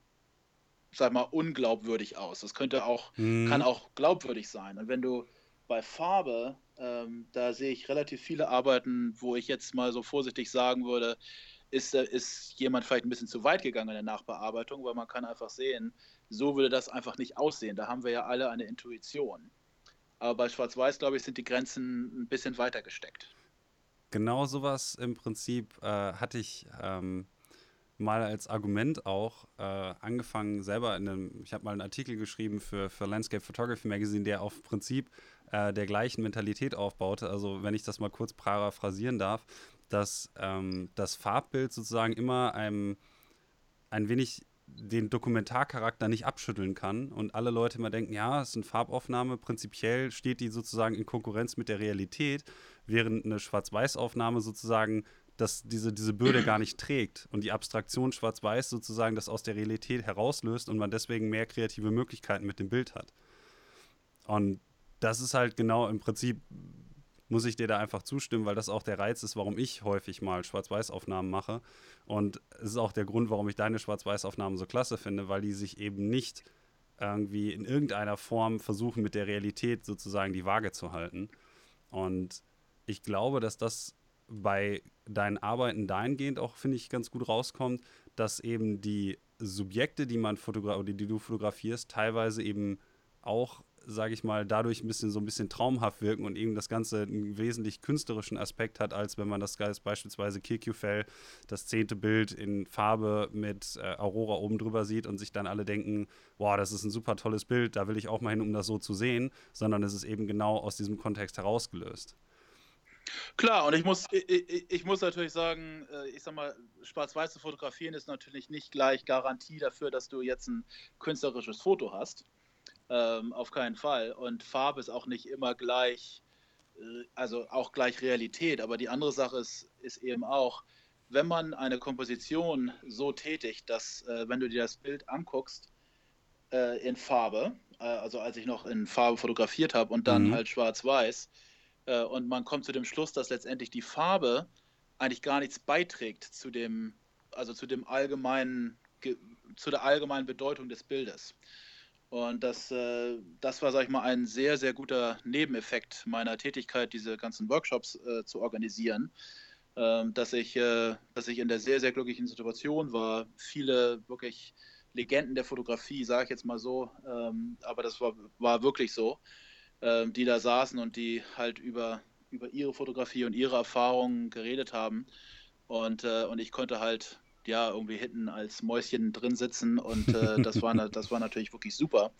sag mal, unglaubwürdig aus. Das könnte auch, mhm. kann auch glaubwürdig sein. Und wenn du bei Farbe ähm, da sehe ich relativ viele Arbeiten, wo ich jetzt mal so vorsichtig sagen würde, ist, äh, ist jemand vielleicht ein bisschen zu weit gegangen in der Nachbearbeitung, weil man kann einfach sehen, so würde das einfach nicht aussehen. Da haben wir ja alle eine Intuition. Aber bei Schwarz-Weiß, glaube ich, sind die Grenzen ein bisschen weiter gesteckt. Genau sowas im Prinzip äh, hatte ich ähm, mal als Argument auch äh, angefangen, selber in einem, ich habe mal einen Artikel geschrieben für, für Landscape Photography Magazine, der auf Prinzip äh, der gleichen Mentalität aufbaute. Also wenn ich das mal kurz paraphrasieren darf, dass ähm, das Farbbild sozusagen immer einem ein wenig den Dokumentarcharakter nicht abschütteln kann und alle Leute immer denken, ja, es ist eine Farbaufnahme, prinzipiell steht die sozusagen in Konkurrenz mit der Realität, während eine Schwarz-Weiß-Aufnahme sozusagen dass diese, diese Bürde gar nicht trägt und die Abstraktion schwarz-weiß sozusagen das aus der Realität herauslöst und man deswegen mehr kreative Möglichkeiten mit dem Bild hat. Und das ist halt genau im Prinzip, muss ich dir da einfach zustimmen, weil das auch der Reiz ist, warum ich häufig mal Schwarz-Weiß-Aufnahmen mache. Und es ist auch der Grund, warum ich deine Schwarz-Weiß-Aufnahmen so klasse finde, weil die sich eben nicht irgendwie in irgendeiner Form versuchen, mit der Realität sozusagen die Waage zu halten. Und ich glaube, dass das bei deinen Arbeiten dahingehend auch, finde ich, ganz gut rauskommt, dass eben die Subjekte, die man fotografiert die du fotografierst, teilweise eben auch, sage ich mal, dadurch ein bisschen so ein bisschen traumhaft wirken und eben das Ganze einen wesentlich künstlerischen Aspekt hat, als wenn man das beispielsweise Kirkufell, das zehnte Bild in Farbe mit äh, Aurora oben drüber sieht und sich dann alle denken, boah, das ist ein super tolles Bild, da will ich auch mal hin, um das so zu sehen, sondern es ist eben genau aus diesem Kontext herausgelöst. Klar, und ich muss, ich, ich muss natürlich sagen, äh, ich sag mal, schwarz-weiß zu fotografieren ist natürlich nicht gleich Garantie dafür, dass du jetzt ein künstlerisches Foto hast. Ähm, auf keinen Fall. Und Farbe ist auch nicht immer gleich, äh, also auch gleich Realität. Aber die andere Sache ist, ist eben auch, wenn man eine Komposition so tätigt, dass, äh, wenn du dir das Bild anguckst, äh, in Farbe, äh, also als ich noch in Farbe fotografiert habe und dann mhm. halt schwarz-weiß, äh, und man kommt zu dem Schluss, dass letztendlich die Farbe eigentlich gar nichts beiträgt zu dem, also zu dem allgemeinen, zu der allgemeinen Bedeutung des Bildes. Und das, äh, das war, sag ich mal, ein sehr, sehr guter Nebeneffekt meiner Tätigkeit, diese ganzen Workshops äh, zu organisieren, ähm, dass, ich, äh, dass ich in der sehr, sehr glücklichen Situation war, viele wirklich Legenden der Fotografie, sage ich jetzt mal so, ähm, aber das war, war wirklich so, ähm, die da saßen und die halt über, über ihre Fotografie und ihre Erfahrungen geredet haben. Und, äh, und ich konnte halt ja irgendwie hinten als Mäuschen drin sitzen und äh, das, war, das war natürlich wirklich super.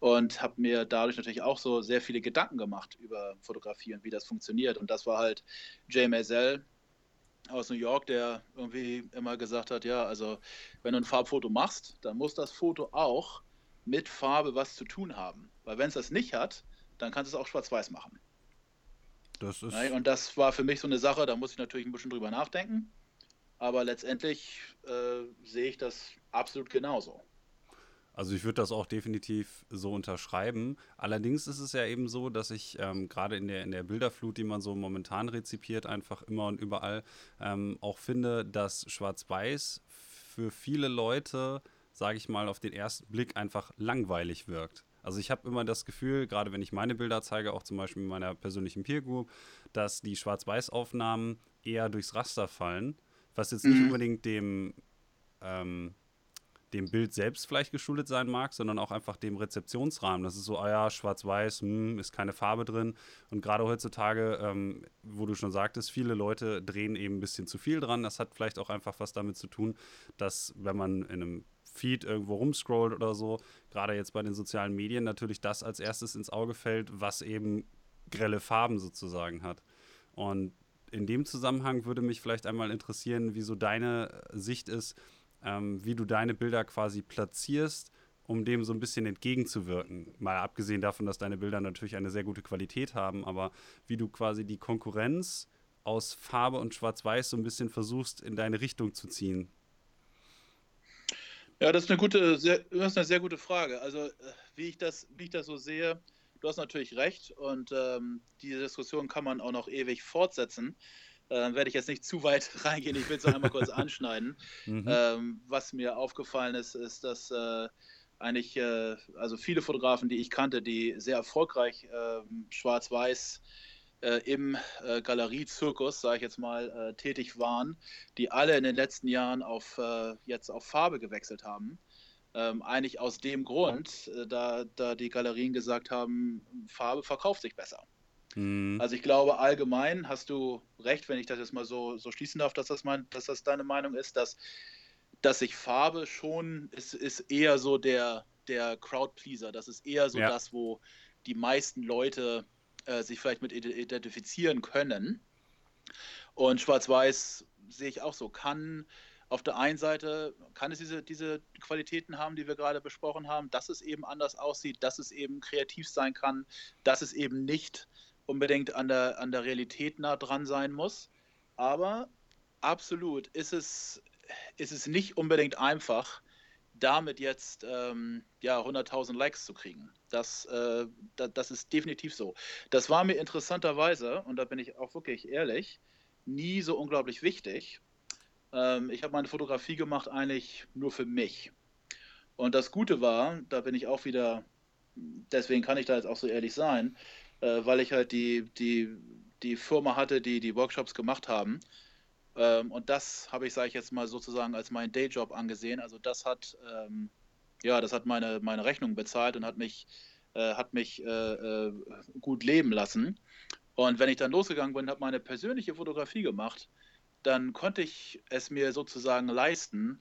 Und habe mir dadurch natürlich auch so sehr viele Gedanken gemacht über Fotografie und wie das funktioniert. Und das war halt Jay Maisel aus New York, der irgendwie immer gesagt hat, ja, also wenn du ein Farbfoto machst, dann muss das Foto auch mit Farbe was zu tun haben. Weil wenn es das nicht hat, dann kannst du es auch schwarz-weiß machen. Das ist und das war für mich so eine Sache, da muss ich natürlich ein bisschen drüber nachdenken. Aber letztendlich äh, sehe ich das absolut genauso. Also ich würde das auch definitiv so unterschreiben. Allerdings ist es ja eben so, dass ich ähm, gerade in der, in der Bilderflut, die man so momentan rezipiert, einfach immer und überall ähm, auch finde, dass Schwarz-Weiß für viele Leute, sage ich mal, auf den ersten Blick einfach langweilig wirkt. Also ich habe immer das Gefühl, gerade wenn ich meine Bilder zeige, auch zum Beispiel in meiner persönlichen Peer Group, dass die Schwarz-Weiß-Aufnahmen eher durchs Raster fallen, was jetzt nicht mhm. unbedingt dem, ähm, dem Bild selbst vielleicht geschuldet sein mag, sondern auch einfach dem Rezeptionsrahmen. Das ist so, ah ja, schwarz-weiß, hm, ist keine Farbe drin. Und gerade heutzutage, ähm, wo du schon sagtest, viele Leute drehen eben ein bisschen zu viel dran. Das hat vielleicht auch einfach was damit zu tun, dass wenn man in einem Feed irgendwo rumscrollt oder so, gerade jetzt bei den sozialen Medien natürlich das als erstes ins Auge fällt, was eben grelle Farben sozusagen hat. Und in dem Zusammenhang würde mich vielleicht einmal interessieren, wie so deine Sicht ist, ähm, wie du deine Bilder quasi platzierst, um dem so ein bisschen entgegenzuwirken. Mal abgesehen davon, dass deine Bilder natürlich eine sehr gute Qualität haben, aber wie du quasi die Konkurrenz aus Farbe und Schwarz-Weiß so ein bisschen versuchst, in deine Richtung zu ziehen. Ja, das ist eine gute, sehr, das ist eine sehr gute Frage. Also äh, wie ich das, wie ich das so sehe, du hast natürlich recht und ähm, diese Diskussion kann man auch noch ewig fortsetzen. Äh, werde ich jetzt nicht zu weit reingehen, ich will es einmal kurz anschneiden. Mhm. Ähm, was mir aufgefallen ist, ist, dass äh, eigentlich, äh, also viele Fotografen, die ich kannte, die sehr erfolgreich ähm, schwarz-weiß äh, im äh, Galeriezirkus, sage ich jetzt mal, äh, tätig waren, die alle in den letzten Jahren auf, äh, jetzt auf Farbe gewechselt haben. Ähm, eigentlich aus dem Grund, äh, da, da die Galerien gesagt haben, Farbe verkauft sich besser. Mhm. Also ich glaube, allgemein hast du recht, wenn ich das jetzt mal so, so schließen darf, dass das, mein, dass das deine Meinung ist, dass dass ich Farbe schon, ist, ist eher so der, der Crowdpleaser. Das ist eher so ja. das, wo die meisten Leute äh, sich vielleicht mit identifizieren können. Und Schwarz-Weiß sehe ich auch so. Kann auf der einen Seite, kann es diese, diese Qualitäten haben, die wir gerade besprochen haben, dass es eben anders aussieht, dass es eben kreativ sein kann, dass es eben nicht unbedingt an der, an der Realität nah dran sein muss. Aber absolut ist es, ist es nicht unbedingt einfach, damit jetzt ähm, ja, 100.000 Likes zu kriegen. Das, äh, da, das ist definitiv so. Das war mir interessanterweise, und da bin ich auch wirklich ehrlich, nie so unglaublich wichtig. Ähm, ich habe meine Fotografie gemacht eigentlich nur für mich. Und das Gute war, da bin ich auch wieder, deswegen kann ich da jetzt auch so ehrlich sein, äh, weil ich halt die, die, die Firma hatte, die die Workshops gemacht haben. Ähm, und das habe ich, sage ich jetzt mal sozusagen, als meinen Dayjob angesehen. Also das hat, ähm, ja, das hat meine, meine Rechnung bezahlt und hat mich, äh, hat mich äh, äh, gut leben lassen. Und wenn ich dann losgegangen bin, habe meine persönliche Fotografie gemacht, dann konnte ich es mir sozusagen leisten,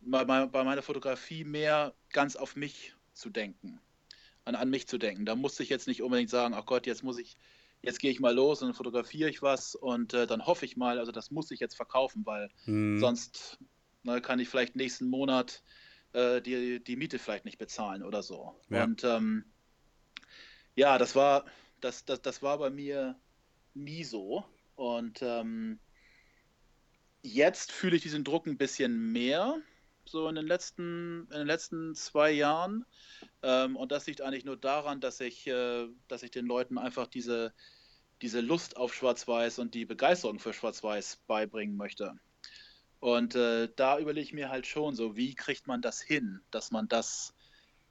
bei, bei meiner Fotografie mehr ganz auf mich zu denken, an, an mich zu denken. Da musste ich jetzt nicht unbedingt sagen, ach Gott, jetzt muss ich jetzt gehe ich mal los und fotografiere ich was und äh, dann hoffe ich mal, also das muss ich jetzt verkaufen, weil hm. sonst ne, kann ich vielleicht nächsten Monat äh, die, die Miete vielleicht nicht bezahlen oder so. Ja. Und ähm, ja, das war, das, das, das war bei mir nie so. Und ähm, jetzt fühle ich diesen Druck ein bisschen mehr, so in den letzten, in den letzten zwei Jahren. Ähm, und das liegt eigentlich nur daran, dass ich, äh, dass ich den Leuten einfach diese, diese Lust auf Schwarz-Weiß und die Begeisterung für Schwarz-Weiß beibringen möchte. Und äh, da überlege ich mir halt schon so, wie kriegt man das hin, dass man das,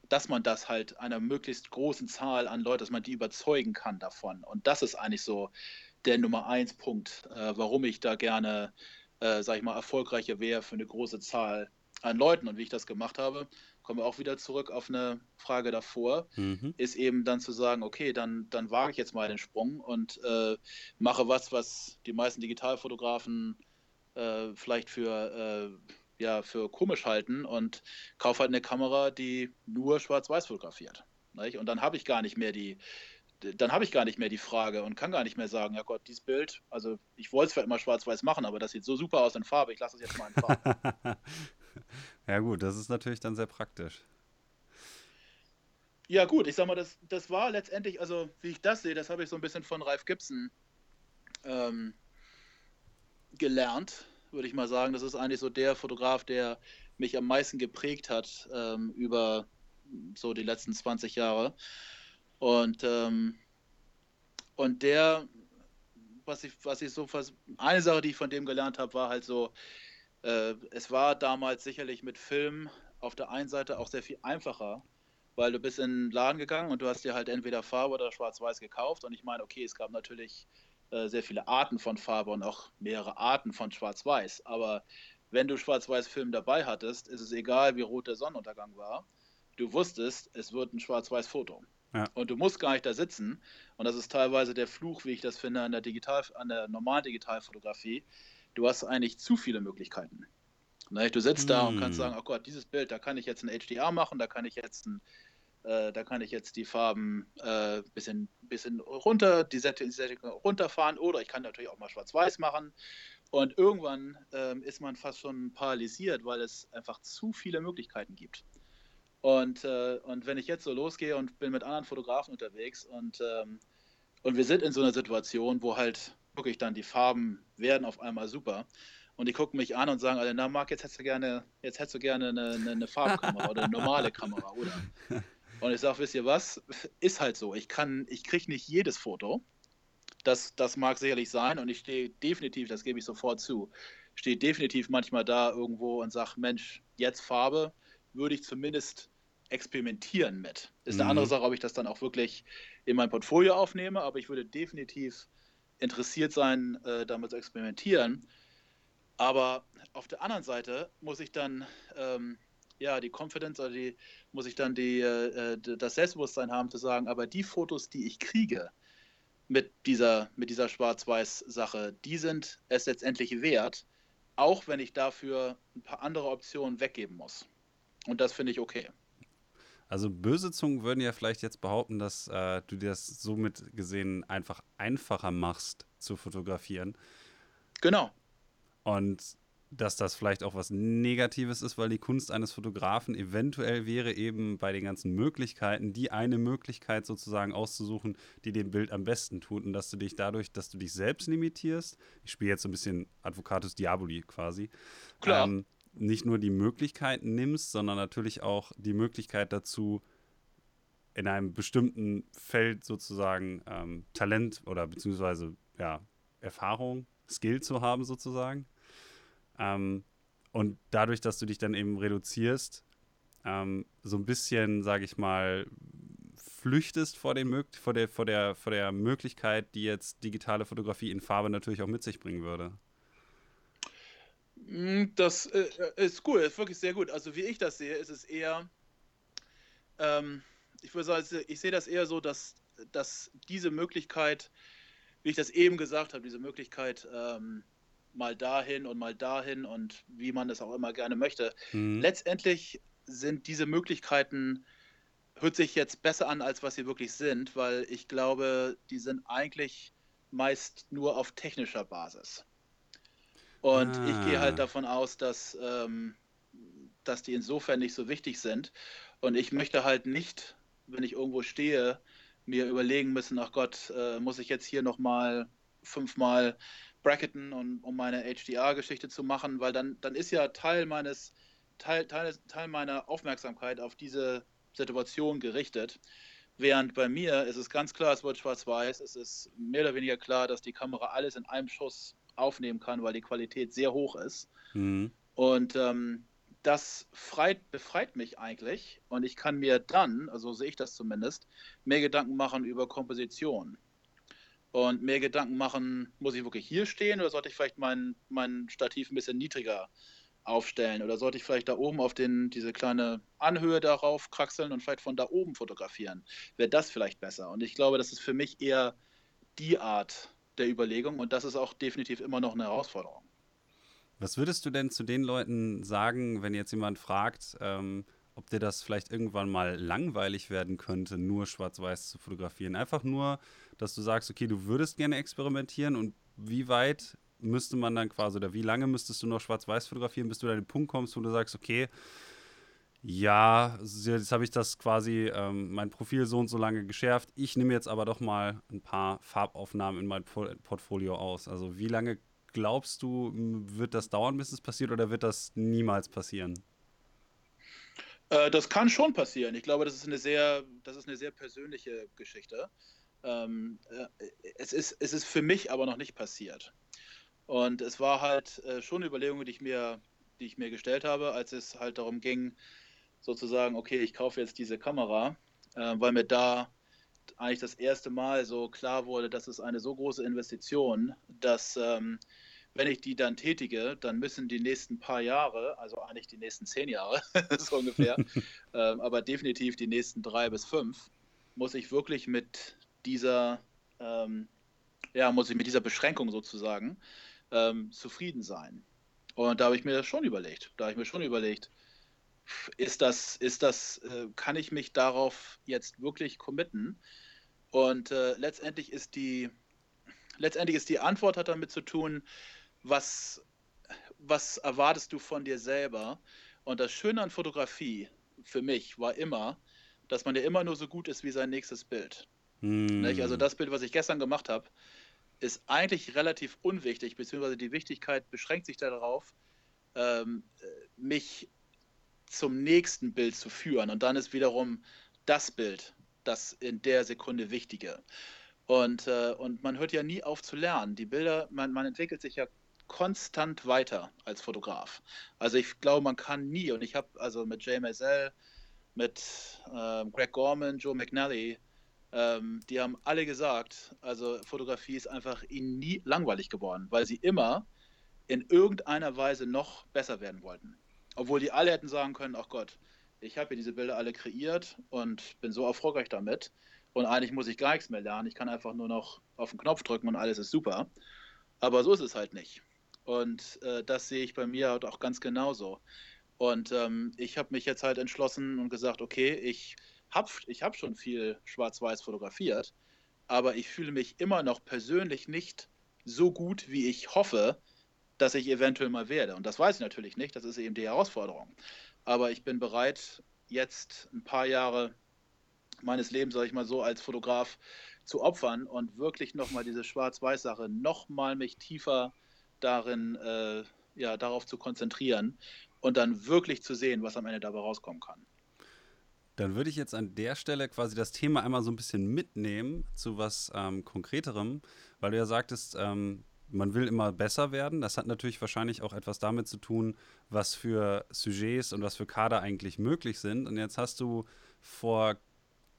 dass man das halt einer möglichst großen Zahl an Leuten, dass man die überzeugen kann davon. Und das ist eigentlich so der Nummer eins Punkt, äh, warum ich da gerne, äh, sag ich mal, erfolgreicher wäre für eine große Zahl an Leuten. Und wie ich das gemacht habe, kommen wir auch wieder zurück auf eine Frage davor, mhm. ist eben dann zu sagen, okay, dann, dann wage ich jetzt mal den Sprung und äh, mache was, was die meisten Digitalfotografen äh, vielleicht für, äh, ja, für komisch halten und kaufe halt eine Kamera, die nur schwarz-weiß fotografiert. Nicht? Und dann habe ich gar nicht mehr die, dann habe ich gar nicht mehr die Frage und kann gar nicht mehr sagen, ja Gott, dieses Bild, also ich wollte es vielleicht immer schwarz-weiß machen, aber das sieht so super aus in Farbe, ich lasse es jetzt mal in Farbe. ja gut, das ist natürlich dann sehr praktisch. Ja gut, ich sag mal, das, das war letztendlich, also wie ich das sehe, das habe ich so ein bisschen von Ralf Gibson ähm, gelernt, würde ich mal sagen. Das ist eigentlich so der Fotograf, der mich am meisten geprägt hat ähm, über so die letzten 20 Jahre. Und, ähm, und der, was ich, was ich so, eine Sache, die ich von dem gelernt habe, war halt so, äh, es war damals sicherlich mit Film auf der einen Seite auch sehr viel einfacher, weil du bist in den Laden gegangen und du hast dir halt entweder Farbe oder Schwarz-Weiß gekauft. Und ich meine, okay, es gab natürlich äh, sehr viele Arten von Farbe und auch mehrere Arten von Schwarz-Weiß. Aber wenn du Schwarz-Weiß-Film dabei hattest, ist es egal, wie rot der Sonnenuntergang war. Du wusstest, es wird ein Schwarz-Weiß-Foto. Ja. Und du musst gar nicht da sitzen. Und das ist teilweise der Fluch, wie ich das finde, an der, Digital, an der normalen Digitalfotografie. Du hast eigentlich zu viele Möglichkeiten. Ne, du sitzt da und kannst hm. sagen, oh Gott, dieses Bild, da kann ich jetzt ein HDR machen, da kann ich jetzt ein, äh, da kann ich jetzt die Farben ein äh, bisschen, bisschen runter, die Sättigung runterfahren oder ich kann natürlich auch mal schwarz-weiß machen. Und irgendwann ähm, ist man fast schon paralysiert, weil es einfach zu viele Möglichkeiten gibt. Und, äh, und wenn ich jetzt so losgehe und bin mit anderen Fotografen unterwegs und, ähm, und wir sind in so einer Situation, wo halt wirklich dann die Farben werden auf einmal super und die gucken mich an und sagen, alle, na Marc, jetzt hättest du gerne, jetzt hättest du gerne eine, eine, eine Farbkamera oder eine normale Kamera, oder? Und ich sage, wisst ihr was? Ist halt so. Ich kann, ich kriege nicht jedes Foto. Das, das mag sicherlich sein und ich stehe definitiv, das gebe ich sofort zu, stehe definitiv manchmal da irgendwo und sage, Mensch, jetzt Farbe, würde ich zumindest experimentieren mit. Ist eine mhm. andere Sache, ob ich das dann auch wirklich in mein Portfolio aufnehme, aber ich würde definitiv interessiert sein, äh, damit zu experimentieren. Aber auf der anderen Seite muss ich dann ähm, ja die Confidence oder die muss ich dann die, äh, äh das Selbstbewusstsein haben zu sagen, aber die Fotos, die ich kriege mit dieser mit dieser Schwarz-Weiß-Sache, die sind es letztendlich wert, auch wenn ich dafür ein paar andere Optionen weggeben muss. Und das finde ich okay. Also böse Zungen würden ja vielleicht jetzt behaupten, dass äh, du dir das somit gesehen einfach einfacher machst zu fotografieren. Genau. Und dass das vielleicht auch was Negatives ist, weil die Kunst eines Fotografen eventuell wäre eben bei den ganzen Möglichkeiten, die eine Möglichkeit sozusagen auszusuchen, die dem Bild am besten tut und dass du dich dadurch, dass du dich selbst limitierst, ich spiele jetzt so ein bisschen Advocatus Diaboli quasi, Klar. Ähm, nicht nur die Möglichkeiten nimmst, sondern natürlich auch die Möglichkeit dazu, in einem bestimmten Feld sozusagen ähm, Talent oder beziehungsweise ja, Erfahrung, Skill zu haben sozusagen. Ähm, und dadurch, dass du dich dann eben reduzierst, ähm, so ein bisschen, sage ich mal, flüchtest vor, den, vor, der, vor, der, vor der Möglichkeit, die jetzt digitale Fotografie in Farbe natürlich auch mit sich bringen würde. Hm, das äh, ist cool, ist wirklich sehr gut. Also wie ich das sehe, ist es eher, ähm, ich würde sagen, ich sehe das eher so, dass, dass diese Möglichkeit, wie ich das eben gesagt habe, diese Möglichkeit, ähm, mal dahin und mal dahin und wie man das auch immer gerne möchte. Mhm. Letztendlich sind diese Möglichkeiten, hört sich jetzt besser an, als was sie wirklich sind, weil ich glaube, die sind eigentlich meist nur auf technischer Basis. Und ah. ich gehe halt davon aus, dass, ähm, dass die insofern nicht so wichtig sind. Und ich möchte halt nicht, wenn ich irgendwo stehe, mir überlegen müssen, ach Gott, äh, muss ich jetzt hier nochmal fünfmal bracketen, und, um meine HDR-Geschichte zu machen, weil dann, dann ist ja Teil meines, Teil, Teil, Teil meiner Aufmerksamkeit auf diese Situation gerichtet. Während bei mir ist es ganz klar, es wird schwarz-weiß, es ist mehr oder weniger klar, dass die Kamera alles in einem Schuss aufnehmen kann, weil die Qualität sehr hoch ist. Mhm. Und ähm, das freit, befreit mich eigentlich und ich kann mir dann, also sehe ich das zumindest, mehr Gedanken machen über Komposition und mehr Gedanken machen, muss ich wirklich hier stehen oder sollte ich vielleicht mein, mein Stativ ein bisschen niedriger aufstellen oder sollte ich vielleicht da oben auf den, diese kleine Anhöhe darauf kraxeln und vielleicht von da oben fotografieren? Wäre das vielleicht besser? Und ich glaube, das ist für mich eher die Art der Überlegung und das ist auch definitiv immer noch eine Herausforderung. Was würdest du denn zu den Leuten sagen, wenn jetzt jemand fragt, ähm, ob dir das vielleicht irgendwann mal langweilig werden könnte, nur schwarz-weiß zu fotografieren? Einfach nur dass du sagst, okay, du würdest gerne experimentieren und wie weit müsste man dann quasi oder wie lange müsstest du noch schwarz-weiß fotografieren, bis du an den Punkt kommst, wo du sagst, okay, ja, jetzt habe ich das quasi ähm, mein Profil so und so lange geschärft. Ich nehme jetzt aber doch mal ein paar Farbaufnahmen in mein Portfolio aus. Also wie lange glaubst du, wird das dauern, bis es passiert oder wird das niemals passieren? Äh, das kann schon passieren. Ich glaube, das ist eine sehr, das ist eine sehr persönliche Geschichte. Ähm, äh, es, ist, es ist für mich aber noch nicht passiert. Und es war halt äh, schon eine Überlegung, die ich, mir, die ich mir gestellt habe, als es halt darum ging, sozusagen, okay, ich kaufe jetzt diese Kamera, äh, weil mir da eigentlich das erste Mal so klar wurde, dass es eine so große Investition, dass ähm, wenn ich die dann tätige, dann müssen die nächsten paar Jahre, also eigentlich die nächsten zehn Jahre, so ungefähr, ähm, aber definitiv die nächsten drei bis fünf, muss ich wirklich mit dieser, ähm, ja, muss ich mit dieser Beschränkung sozusagen ähm, zufrieden sein. Und da habe ich mir das schon überlegt. Da habe ich mir schon überlegt, ist das, ist das, äh, kann ich mich darauf jetzt wirklich committen? Und äh, letztendlich ist die, letztendlich ist die Antwort hat damit zu tun, was, was erwartest du von dir selber? Und das Schöne an Fotografie für mich war immer, dass man ja immer nur so gut ist wie sein nächstes Bild. Hm. Also das Bild, was ich gestern gemacht habe, ist eigentlich relativ unwichtig, beziehungsweise die Wichtigkeit beschränkt sich darauf, ähm, mich zum nächsten Bild zu führen. Und dann ist wiederum das Bild das in der Sekunde Wichtige. Und, äh, und man hört ja nie auf zu lernen. Die Bilder, man, man entwickelt sich ja konstant weiter als Fotograf. Also ich glaube, man kann nie, und ich habe also mit Jay Maisel, mit äh, Greg Gorman, Joe McNally, ähm, die haben alle gesagt, also Fotografie ist einfach ihnen nie langweilig geworden, weil sie immer in irgendeiner Weise noch besser werden wollten. Obwohl die alle hätten sagen können, ach Gott, ich habe hier diese Bilder alle kreiert und bin so erfolgreich damit. Und eigentlich muss ich gar nichts mehr lernen. Ich kann einfach nur noch auf den Knopf drücken und alles ist super. Aber so ist es halt nicht. Und äh, das sehe ich bei mir halt auch ganz genauso. Und ähm, ich habe mich jetzt halt entschlossen und gesagt, okay, ich habe ich hab schon viel schwarz-weiß fotografiert, aber ich fühle mich immer noch persönlich nicht so gut, wie ich hoffe, dass ich eventuell mal werde. Und das weiß ich natürlich nicht, das ist eben die Herausforderung. Aber ich bin bereit, jetzt ein paar Jahre meines Lebens, sage ich mal so, als Fotograf zu opfern und wirklich nochmal diese Schwarz-Weiß-Sache nochmal mich tiefer darin, äh, ja, darauf zu konzentrieren und dann wirklich zu sehen, was am Ende dabei rauskommen kann. Dann würde ich jetzt an der Stelle quasi das Thema einmal so ein bisschen mitnehmen zu was ähm, Konkreterem, weil du ja sagtest, ähm, man will immer besser werden. Das hat natürlich wahrscheinlich auch etwas damit zu tun, was für Sujets und was für Kader eigentlich möglich sind. Und jetzt hast du vor,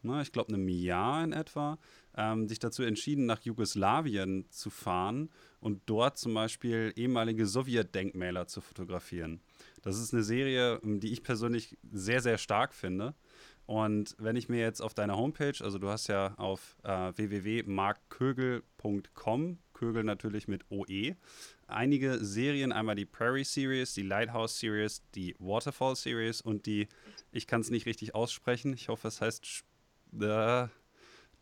na, ich glaube, einem Jahr in etwa, ähm, sich dazu entschieden, nach Jugoslawien zu fahren und dort zum Beispiel ehemalige Sowjetdenkmäler zu fotografieren. Das ist eine Serie, die ich persönlich sehr, sehr stark finde. Und wenn ich mir jetzt auf deiner Homepage, also du hast ja auf äh, www.markkögel.com, Kögel natürlich mit OE, einige Serien, einmal die Prairie Series, die Lighthouse Series, die Waterfall Series und die, ich kann es nicht richtig aussprechen, ich hoffe es heißt, äh, du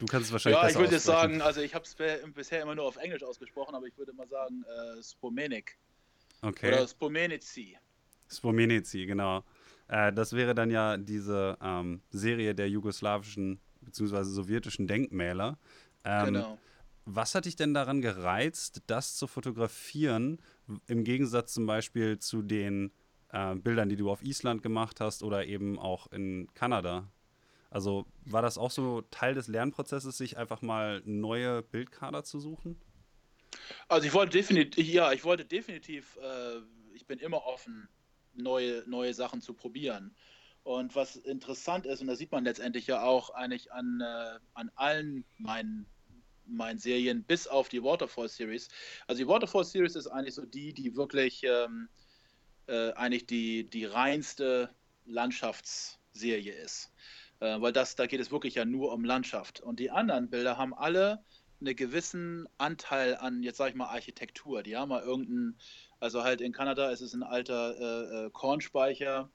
kannst es wahrscheinlich Ja, ich würde jetzt sagen, also ich habe es bisher immer nur auf Englisch ausgesprochen, aber ich würde mal sagen äh, Spomenik. Okay. Oder Spomenici. Spomenici, genau. Äh, das wäre dann ja diese ähm, Serie der jugoslawischen bzw. sowjetischen Denkmäler. Ähm, genau. Was hat dich denn daran gereizt, das zu fotografieren, im Gegensatz zum Beispiel zu den äh, Bildern, die du auf Island gemacht hast oder eben auch in Kanada? Also war das auch so Teil des Lernprozesses, sich einfach mal neue Bildkader zu suchen? Also ich wollte definitiv, ja, ich wollte definitiv, äh, ich bin immer offen neue, neue Sachen zu probieren. Und was interessant ist, und das sieht man letztendlich ja auch eigentlich an, äh, an allen meinen, meinen Serien, bis auf die Waterfall Series. Also die Waterfall Series ist eigentlich so die, die wirklich ähm, äh, eigentlich die, die reinste Landschaftsserie ist. Äh, weil das, da geht es wirklich ja nur um Landschaft. Und die anderen Bilder haben alle einen gewissen Anteil an, jetzt sage ich mal, Architektur. Die haben mal irgendeinen also halt in Kanada ist es ein alter äh, äh, Kornspeicher,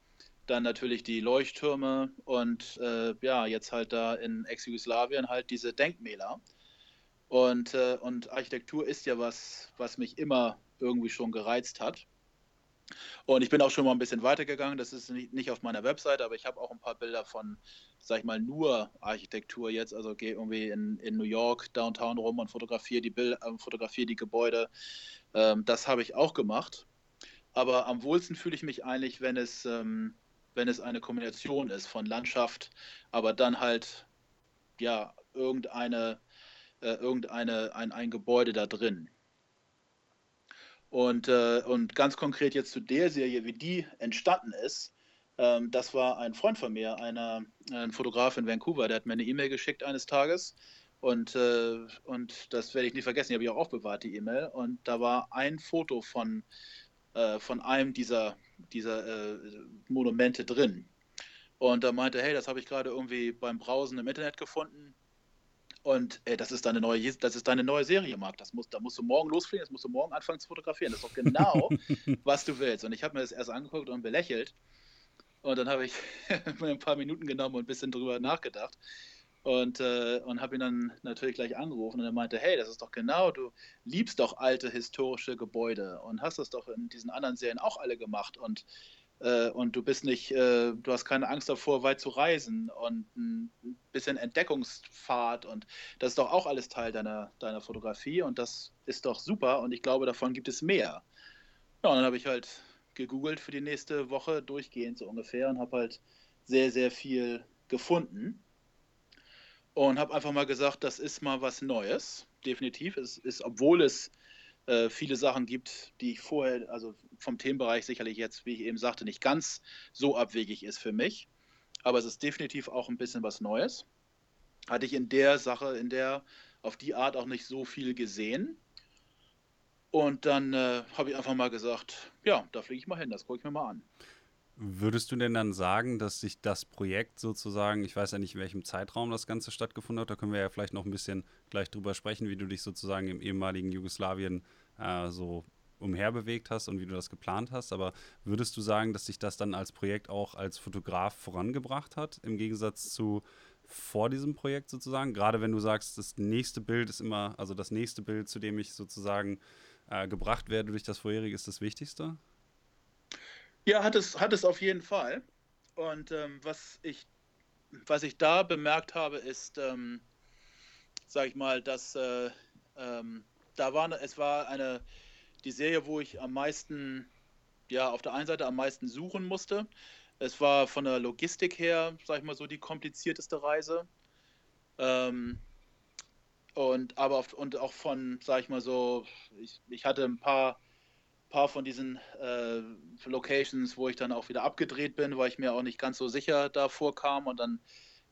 dann natürlich die Leuchttürme und äh, ja, jetzt halt da in Ex-Jugoslawien halt diese Denkmäler. Und, äh, und Architektur ist ja was, was mich immer irgendwie schon gereizt hat. Und ich bin auch schon mal ein bisschen weitergegangen. Das ist nicht, nicht auf meiner Website, aber ich habe auch ein paar Bilder von, sag ich mal, nur Architektur jetzt. Also gehe irgendwie in, in New York, Downtown rum und fotografiere die, Bild, äh, fotografiere die Gebäude. Ähm, das habe ich auch gemacht. Aber am wohlsten fühle ich mich eigentlich, wenn es, ähm, wenn es eine Kombination ist von Landschaft, aber dann halt ja irgendeine, äh, irgendeine ein, ein Gebäude da drin. Und, äh, und ganz konkret jetzt zu der Serie, wie die entstanden ist, ähm, das war ein Freund von mir, einer, ein Fotograf in Vancouver, der hat mir eine E-Mail geschickt eines Tages. Und, äh, und das werde ich nie vergessen, die habe ich auch aufbewahrt, die E-Mail. Und da war ein Foto von, äh, von einem dieser, dieser äh, Monumente drin. Und da meinte, hey, das habe ich gerade irgendwie beim Browsen im Internet gefunden. Und ey, das ist deine neue, das ist deine neue Serie, Marc. Das muss, da musst du morgen losfliegen, das musst du morgen anfangen zu fotografieren. Das ist doch genau, was du willst. Und ich habe mir das erst angeguckt und belächelt. Und dann habe ich mir ein paar Minuten genommen und ein bisschen drüber nachgedacht. Und, äh, und habe ihn dann natürlich gleich angerufen und er meinte, hey, das ist doch genau, du liebst doch alte historische Gebäude und hast das doch in diesen anderen Serien auch alle gemacht. Und äh, und du bist nicht, äh, du hast keine Angst davor, weit zu reisen und ein bisschen Entdeckungsfahrt. Und das ist doch auch alles Teil deiner, deiner Fotografie. Und das ist doch super. Und ich glaube, davon gibt es mehr. Ja, und dann habe ich halt gegoogelt für die nächste Woche durchgehend so ungefähr und habe halt sehr, sehr viel gefunden. Und habe einfach mal gesagt, das ist mal was Neues, definitiv. Es ist, obwohl es äh, viele Sachen gibt, die ich vorher, also vom Themenbereich sicherlich jetzt, wie ich eben sagte, nicht ganz so abwegig ist für mich. Aber es ist definitiv auch ein bisschen was Neues. Hatte ich in der Sache, in der, auf die Art auch nicht so viel gesehen. Und dann äh, habe ich einfach mal gesagt, ja, da fliege ich mal hin, das gucke ich mir mal an. Würdest du denn dann sagen, dass sich das Projekt sozusagen, ich weiß ja nicht, in welchem Zeitraum das Ganze stattgefunden hat, da können wir ja vielleicht noch ein bisschen gleich drüber sprechen, wie du dich sozusagen im ehemaligen Jugoslawien äh, so umherbewegt hast und wie du das geplant hast. Aber würdest du sagen, dass sich das dann als Projekt auch als Fotograf vorangebracht hat, im Gegensatz zu vor diesem Projekt sozusagen? Gerade wenn du sagst, das nächste Bild ist immer, also das nächste Bild, zu dem ich sozusagen äh, gebracht werde durch das vorherige, ist das Wichtigste? Ja, hat es, hat es auf jeden Fall. Und ähm, was, ich, was ich da bemerkt habe, ist, ähm, sag ich mal, dass äh, ähm, da war, es war eine, die Serie, wo ich am meisten, ja, auf der einen Seite am meisten suchen musste. Es war von der Logistik her, sag ich mal so, die komplizierteste Reise. Ähm, und aber und auch von, sag ich mal so, ich, ich hatte ein paar, paar von diesen äh, Locations, wo ich dann auch wieder abgedreht bin, weil ich mir auch nicht ganz so sicher davor kam. Und dann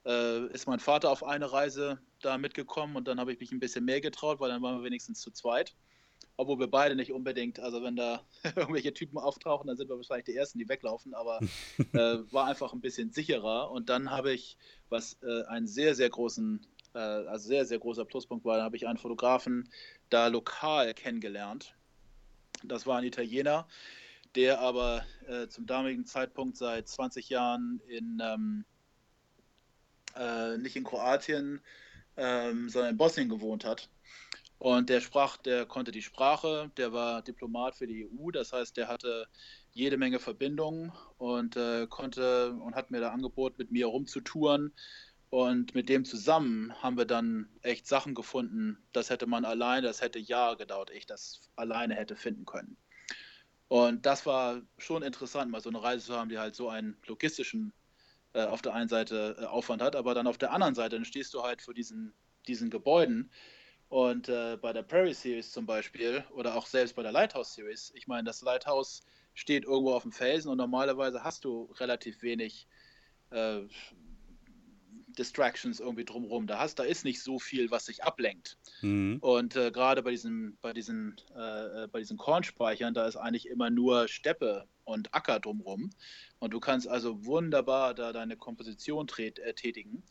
äh, ist mein Vater auf eine Reise da mitgekommen und dann habe ich mich ein bisschen mehr getraut, weil dann waren wir wenigstens zu zweit obwohl wir beide nicht unbedingt, also wenn da irgendwelche Typen auftauchen, dann sind wir wahrscheinlich die Ersten, die weglaufen, aber äh, war einfach ein bisschen sicherer. Und dann habe ich, was äh, einen sehr, sehr großen, äh, also sehr, sehr großer Pluspunkt war, da habe ich einen Fotografen da lokal kennengelernt. Das war ein Italiener, der aber äh, zum damaligen Zeitpunkt seit 20 Jahren in, ähm, äh, nicht in Kroatien, ähm, sondern in Bosnien gewohnt hat und der sprach, der konnte die Sprache, der war Diplomat für die EU, das heißt, der hatte jede Menge Verbindungen und äh, konnte und hat mir da angeboten, mit mir rumzutouren. Und mit dem zusammen haben wir dann echt Sachen gefunden, das hätte man alleine, das hätte Jahre gedauert, ich das alleine hätte finden können. Und das war schon interessant, mal so eine Reise zu haben, die halt so einen logistischen äh, auf der einen Seite äh, Aufwand hat, aber dann auf der anderen Seite, dann stehst du halt vor diesen, diesen Gebäuden und äh, bei der Prairie Series zum Beispiel oder auch selbst bei der Lighthouse Series, ich meine, das Lighthouse steht irgendwo auf dem Felsen und normalerweise hast du relativ wenig äh, Distractions irgendwie drumherum. Da hast, da ist nicht so viel, was sich ablenkt. Mhm. Und äh, gerade bei diesen, bei diesen, äh, äh bei diesen Kornspeichern, da ist eigentlich immer nur Steppe und Acker drumherum. Und du kannst also wunderbar da deine Komposition äh, tätigen.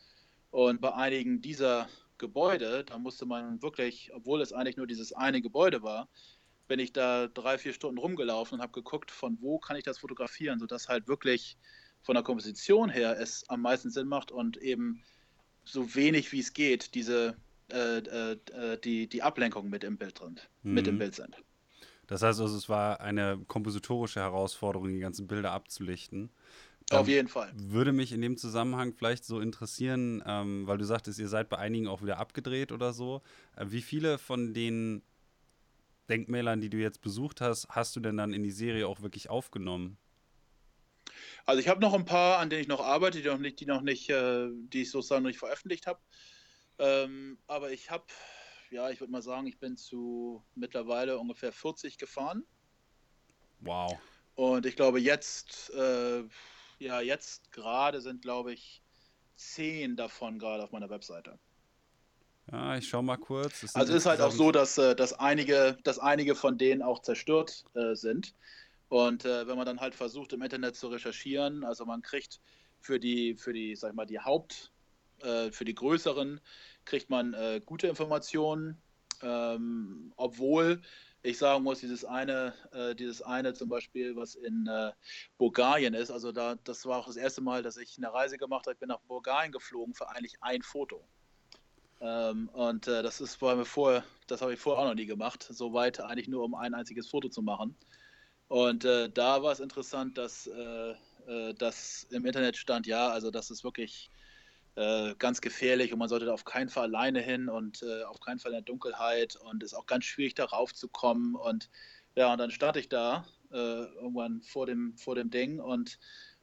Und bei einigen dieser Gebäude, da musste man wirklich, obwohl es eigentlich nur dieses eine Gebäude war, bin ich da drei, vier Stunden rumgelaufen und habe geguckt, von wo kann ich das fotografieren, sodass halt wirklich von der Komposition her es am meisten Sinn macht und eben so wenig wie es geht, diese äh, äh, äh die, die Ablenkung mit im Bild drin, mhm. mit im mhm. Bild sind. Das heißt also, es war eine kompositorische Herausforderung, die ganzen Bilder abzulichten. Auf ähm, jeden Fall. Würde mich in dem Zusammenhang vielleicht so interessieren, ähm, weil du sagtest, ihr seid bei einigen auch wieder abgedreht oder so. Äh, wie viele von den Denkmälern, die du jetzt besucht hast, hast du denn dann in die Serie auch wirklich aufgenommen? Also ich habe noch ein paar, an denen ich noch arbeite, die noch nicht, die noch nicht, äh, die ich sozusagen noch nicht veröffentlicht habe. Ähm, aber ich habe, ja, ich würde mal sagen, ich bin zu mittlerweile ungefähr 40 gefahren. Wow. Und ich glaube, jetzt äh, ja, jetzt gerade sind, glaube ich, zehn davon gerade auf meiner Webseite. Ja, ich schau mal kurz. Es also ist halt auch so, dass, äh, dass, einige, dass einige von denen auch zerstört äh, sind. Und äh, wenn man dann halt versucht, im Internet zu recherchieren, also man kriegt für die, für die, sag ich mal, die Haupt, äh, für die größeren, kriegt man äh, gute Informationen, ähm, obwohl ich sagen muss, dieses eine, äh, dieses eine zum Beispiel, was in äh, Bulgarien ist, also da, das war auch das erste Mal, dass ich eine Reise gemacht habe. Ich bin nach Bulgarien geflogen für eigentlich ein Foto. Ähm, und äh, das ist war mir vorher, das habe ich vorher auch noch nie gemacht, so weit eigentlich nur um ein einziges Foto zu machen. Und äh, da war es interessant, dass, äh, äh, dass im Internet stand, ja, also das ist wirklich äh, ganz gefährlich und man sollte da auf keinen Fall alleine hin und äh, auf keinen Fall in der Dunkelheit und ist auch ganz schwierig darauf zu kommen und ja und dann stand ich da äh, irgendwann vor dem vor dem Ding und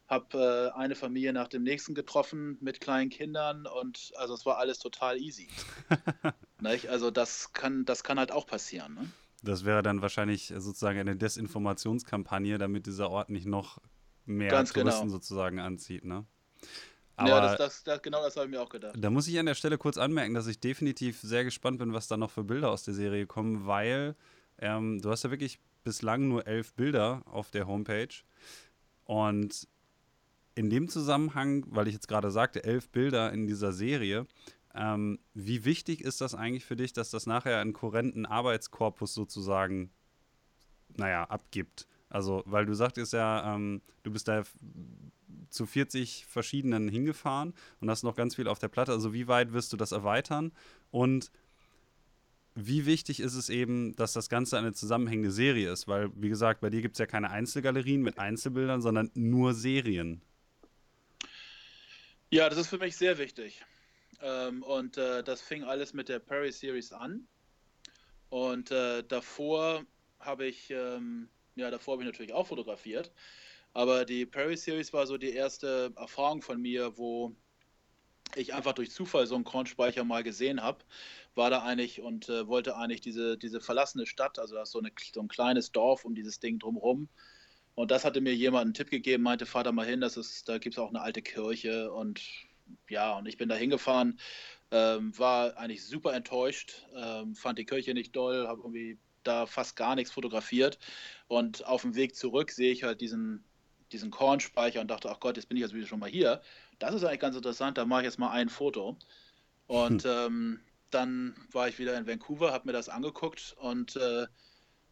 habe eine Familie nach dem nächsten getroffen mit kleinen Kindern und also es war alles total easy. also das kann das kann halt auch passieren. Ne? Das wäre dann wahrscheinlich sozusagen eine Desinformationskampagne, damit dieser Ort nicht noch mehr Ganz Touristen genau. sozusagen anzieht, ne? Aber ja, das, das, das, genau das habe ich mir auch gedacht. Da muss ich an der Stelle kurz anmerken, dass ich definitiv sehr gespannt bin, was da noch für Bilder aus der Serie kommen, weil ähm, du hast ja wirklich bislang nur elf Bilder auf der Homepage. Und in dem Zusammenhang, weil ich jetzt gerade sagte, elf Bilder in dieser Serie, ähm, wie wichtig ist das eigentlich für dich, dass das nachher einen kohärenten Arbeitskorpus sozusagen naja, abgibt. Also, weil du sagtest ja, ähm, du bist da zu 40 verschiedenen hingefahren und hast noch ganz viel auf der Platte. Also, wie weit wirst du das erweitern? Und wie wichtig ist es eben, dass das Ganze eine zusammenhängende Serie ist? Weil, wie gesagt, bei dir gibt es ja keine Einzelgalerien mit Einzelbildern, sondern nur Serien. Ja, das ist für mich sehr wichtig. Ähm, und äh, das fing alles mit der Perry Series an. Und äh, davor habe ich, ähm, ja, davor habe ich natürlich auch fotografiert. Aber die Perry Series war so die erste Erfahrung von mir, wo ich einfach durch Zufall so einen Kornspeicher mal gesehen habe, war da eigentlich und äh, wollte eigentlich diese, diese verlassene Stadt, also das ist so, eine, so ein kleines Dorf um dieses Ding drumherum. Und das hatte mir jemand einen Tipp gegeben, meinte, fahr da mal hin, das ist, da gibt es auch eine alte Kirche und ja, und ich bin da hingefahren, ähm, war eigentlich super enttäuscht, ähm, fand die Kirche nicht doll, habe irgendwie da fast gar nichts fotografiert und auf dem Weg zurück sehe ich halt diesen, diesen Kornspeicher und dachte, ach Gott, jetzt bin ich jetzt wieder schon mal hier das ist eigentlich ganz interessant, da mache ich jetzt mal ein Foto. Und hm. ähm, dann war ich wieder in Vancouver, habe mir das angeguckt und äh,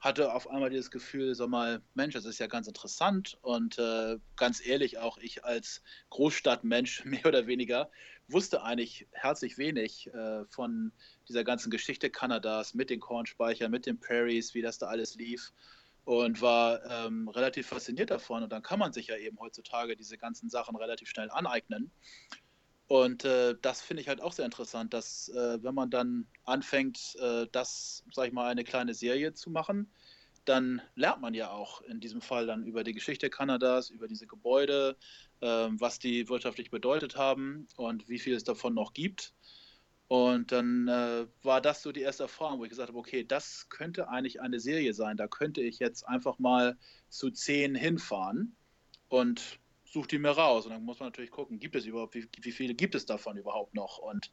hatte auf einmal dieses Gefühl, sag mal, Mensch, das ist ja ganz interessant und äh, ganz ehrlich, auch ich als Großstadtmensch mehr oder weniger wusste eigentlich herzlich wenig äh, von dieser ganzen Geschichte Kanadas mit den Kornspeichern, mit den Prairies, wie das da alles lief und war ähm, relativ fasziniert davon. Und dann kann man sich ja eben heutzutage diese ganzen Sachen relativ schnell aneignen. Und äh, das finde ich halt auch sehr interessant, dass äh, wenn man dann anfängt, äh, das, sag ich mal, eine kleine Serie zu machen, dann lernt man ja auch in diesem Fall dann über die Geschichte Kanadas, über diese Gebäude, ähm, was die wirtschaftlich bedeutet haben und wie viel es davon noch gibt. Und dann äh, war das so die erste Erfahrung, wo ich gesagt habe, okay, das könnte eigentlich eine Serie sein. Da könnte ich jetzt einfach mal zu zehn hinfahren und suche die mir raus. Und dann muss man natürlich gucken, gibt es überhaupt, wie, wie viele gibt es davon überhaupt noch? Und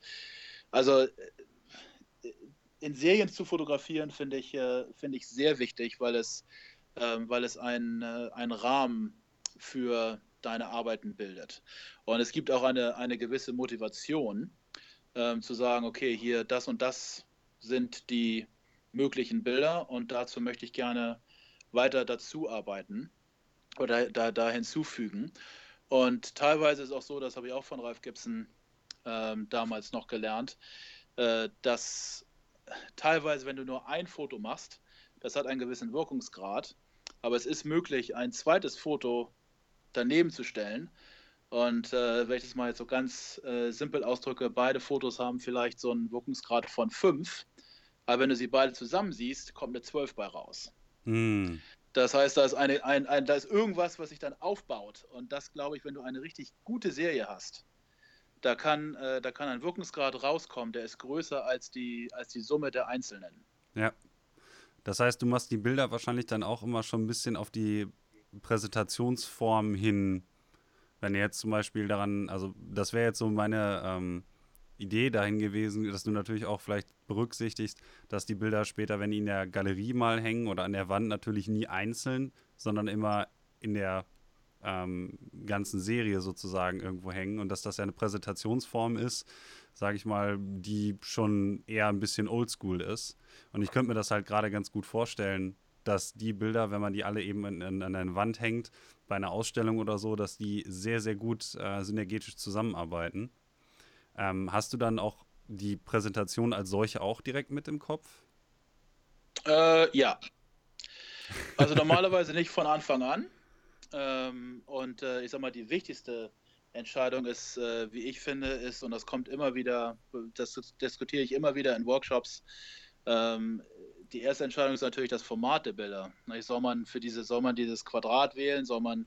also äh, in Serien zu fotografieren finde ich, äh, find ich sehr wichtig, weil es, äh, weil es einen, äh, einen Rahmen für deine Arbeiten bildet. Und es gibt auch eine, eine gewisse Motivation ähm, zu sagen, okay, hier das und das sind die möglichen Bilder und dazu möchte ich gerne weiter dazu arbeiten oder da, da hinzufügen. Und teilweise ist auch so, das habe ich auch von Ralf Gibson ähm, damals noch gelernt, äh, dass teilweise, wenn du nur ein Foto machst, das hat einen gewissen Wirkungsgrad, aber es ist möglich, ein zweites Foto daneben zu stellen und äh, wenn ich das mal jetzt so ganz äh, simpel ausdrücke, beide Fotos haben vielleicht so einen Wirkungsgrad von 5, aber wenn du sie beide zusammen siehst, kommt eine 12 bei raus. Mm. Das heißt, da ist, eine, ein, ein, da ist irgendwas, was sich dann aufbaut. Und das glaube ich, wenn du eine richtig gute Serie hast, da kann, äh, da kann ein Wirkungsgrad rauskommen, der ist größer als die, als die Summe der Einzelnen. Ja. Das heißt, du machst die Bilder wahrscheinlich dann auch immer schon ein bisschen auf die Präsentationsform hin wenn ihr jetzt zum Beispiel daran, also das wäre jetzt so meine ähm, Idee dahin gewesen, dass du natürlich auch vielleicht berücksichtigst, dass die Bilder später, wenn die in der Galerie mal hängen oder an der Wand, natürlich nie einzeln, sondern immer in der ähm, ganzen Serie sozusagen irgendwo hängen und dass das ja eine Präsentationsform ist, sage ich mal, die schon eher ein bisschen oldschool ist. Und ich könnte mir das halt gerade ganz gut vorstellen, dass die Bilder, wenn man die alle eben in, in, an eine Wand hängt, bei einer Ausstellung oder so, dass die sehr, sehr gut äh, synergetisch zusammenarbeiten. Ähm, hast du dann auch die Präsentation als solche auch direkt mit im Kopf? Äh, ja. Also normalerweise nicht von Anfang an. Ähm, und äh, ich sag mal, die wichtigste Entscheidung ist, äh, wie ich finde, ist, und das kommt immer wieder, das diskutiere ich immer wieder in Workshops, ähm, die erste Entscheidung ist natürlich das Format der Bilder. Soll man für diese, soll man dieses Quadrat wählen? Soll man,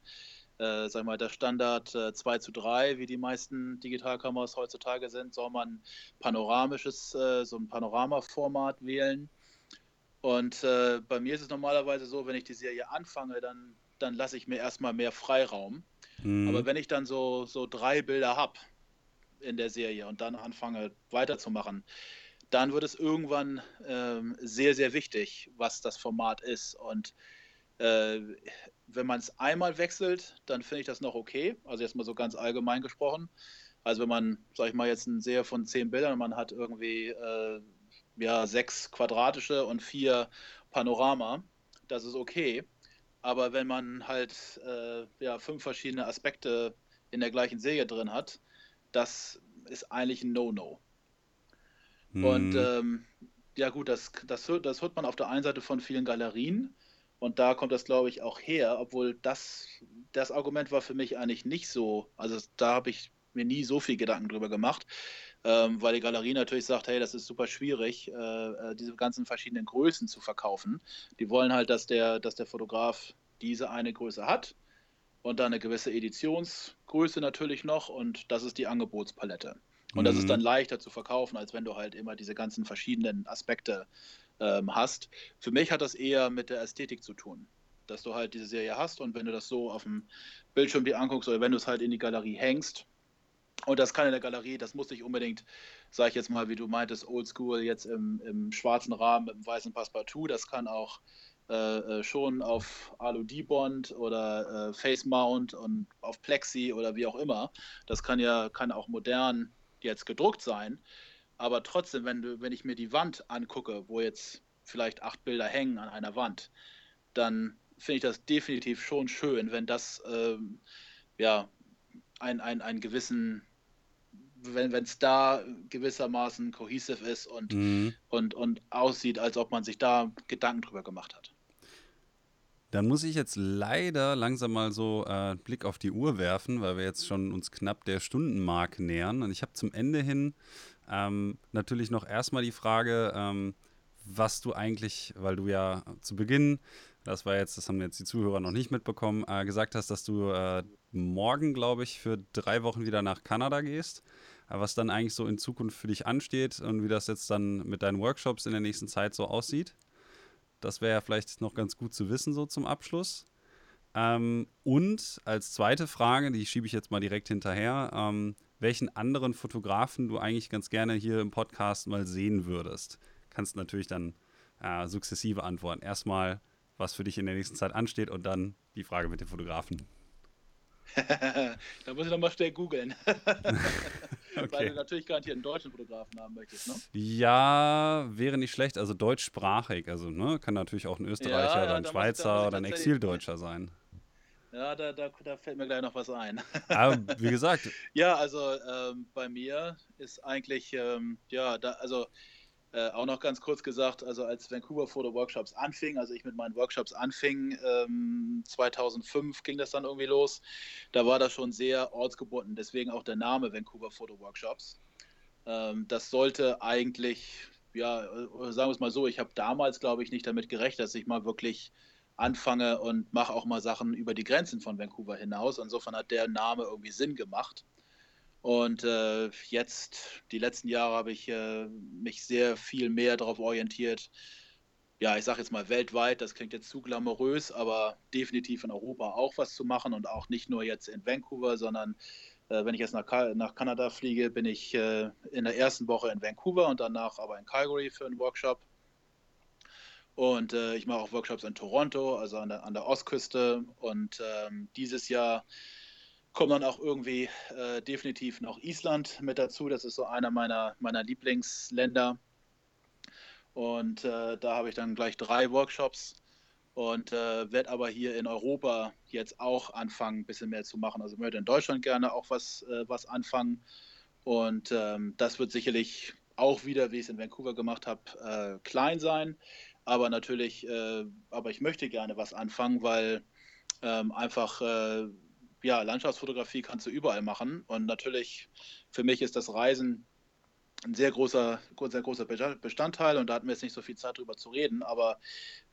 äh, sag mal, der Standard äh, 2 zu 3, wie die meisten Digitalkameras heutzutage sind? Soll man panoramisches, äh, so ein Panoramaformat wählen? Und äh, bei mir ist es normalerweise so, wenn ich die Serie anfange, dann, dann lasse ich mir erstmal mehr Freiraum. Mhm. Aber wenn ich dann so, so drei Bilder habe in der Serie und dann anfange weiterzumachen, dann wird es irgendwann ähm, sehr, sehr wichtig, was das Format ist. Und äh, wenn man es einmal wechselt, dann finde ich das noch okay. Also jetzt mal so ganz allgemein gesprochen. Also wenn man, sag ich mal, jetzt eine Serie von zehn Bildern, man hat irgendwie äh, ja, sechs quadratische und vier Panorama, das ist okay. Aber wenn man halt äh, ja, fünf verschiedene Aspekte in der gleichen Serie drin hat, das ist eigentlich ein No-No. Mhm. Und ähm, ja gut, das, das, das hört man auf der einen Seite von vielen Galerien und da kommt das, glaube ich, auch her, obwohl das, das Argument war für mich eigentlich nicht so, also da habe ich mir nie so viel Gedanken drüber gemacht, ähm, weil die Galerie natürlich sagt, hey, das ist super schwierig, äh, äh, diese ganzen verschiedenen Größen zu verkaufen. Die wollen halt, dass der, dass der Fotograf diese eine Größe hat und dann eine gewisse Editionsgröße natürlich noch und das ist die Angebotspalette. Und mhm. das ist dann mhm. leichter zu verkaufen, als wenn du halt immer diese ganzen verschiedenen Aspekte ähm, hast. Für mich hat das eher mit der Ästhetik zu tun, dass du halt diese Serie hast und wenn du das so auf dem Bildschirm dir anguckst oder wenn du es halt in die Galerie hängst, und das kann in der Galerie, das muss nicht unbedingt, sage ich jetzt mal, wie du meintest, oldschool, jetzt im, im schwarzen Rahmen, im weißen Passepartout, das kann auch äh, äh, schon auf Alu-D-Bond oder äh, Face Mount und auf Plexi oder wie auch immer. Das kann ja kann auch modern jetzt gedruckt sein. Aber trotzdem, wenn, du, wenn ich mir die Wand angucke, wo jetzt vielleicht acht Bilder hängen an einer Wand, dann finde ich das definitiv schon schön, wenn das ähm, ja ein, ein, einen gewissen wenn es da gewissermaßen cohesive ist und, mhm. und, und aussieht, als ob man sich da Gedanken drüber gemacht hat. Dann muss ich jetzt leider langsam mal so äh, Blick auf die Uhr werfen, weil wir jetzt schon uns knapp der Stundenmark nähern. Und ich habe zum Ende hin ähm, natürlich noch erstmal die Frage, ähm, was du eigentlich, weil du ja zu Beginn, das war jetzt, das haben jetzt die Zuhörer noch nicht mitbekommen, äh, gesagt hast, dass du äh, morgen, glaube ich, für drei Wochen wieder nach Kanada gehst. Äh, was dann eigentlich so in Zukunft für dich ansteht und wie das jetzt dann mit deinen Workshops in der nächsten Zeit so aussieht. Das wäre ja vielleicht noch ganz gut zu wissen, so zum Abschluss. Ähm, und als zweite Frage, die schiebe ich jetzt mal direkt hinterher, ähm, welchen anderen Fotografen du eigentlich ganz gerne hier im Podcast mal sehen würdest. Kannst natürlich dann äh, sukzessive antworten. Erstmal, was für dich in der nächsten Zeit ansteht und dann die Frage mit dem Fotografen. da muss ich nochmal schnell googeln. okay. Weil du natürlich garantiert einen deutschen Fotografen haben möchtest, ne? Ja, wäre nicht schlecht. Also deutschsprachig. Also, ne? Kann natürlich auch ein Österreicher ja, ja, oder ein Schweizer oder ein Exildeutscher sein. Ja, da, da, da, fällt mir gleich noch was ein. Aber wie gesagt. ja, also ähm, bei mir ist eigentlich, ähm, ja, da, also äh, auch noch ganz kurz gesagt, also als Vancouver Photo Workshops anfing, also ich mit meinen Workshops anfing, ähm, 2005 ging das dann irgendwie los, da war das schon sehr ortsgebunden, deswegen auch der Name Vancouver Photo Workshops. Ähm, das sollte eigentlich, ja, äh, sagen wir es mal so, ich habe damals, glaube ich, nicht damit gerechnet, dass ich mal wirklich anfange und mache auch mal Sachen über die Grenzen von Vancouver hinaus. Insofern hat der Name irgendwie Sinn gemacht. Und äh, jetzt, die letzten Jahre, habe ich äh, mich sehr viel mehr darauf orientiert. Ja, ich sage jetzt mal weltweit, das klingt jetzt zu glamourös, aber definitiv in Europa auch was zu machen und auch nicht nur jetzt in Vancouver, sondern äh, wenn ich jetzt nach, nach, Kanada fliege, bin ich äh, in der ersten Woche in Vancouver und danach aber in Calgary für einen Workshop. Und äh, ich mache auch Workshops in Toronto, also an der, an der Ostküste. Und ähm, dieses Jahr kommt dann auch irgendwie äh, definitiv noch Island mit dazu. Das ist so einer meiner, meiner Lieblingsländer. Und äh, da habe ich dann gleich drei Workshops und äh, werde aber hier in Europa jetzt auch anfangen, ein bisschen mehr zu machen. Also möchte in Deutschland gerne auch was, äh, was anfangen. Und ähm, das wird sicherlich auch wieder, wie ich es in Vancouver gemacht habe, äh, klein sein. Aber natürlich, äh, aber ich möchte gerne was anfangen, weil ähm, einfach ja, Landschaftsfotografie kannst du überall machen. Und natürlich, für mich ist das Reisen ein sehr großer, sehr großer Bestandteil und da hatten wir jetzt nicht so viel Zeit drüber zu reden, aber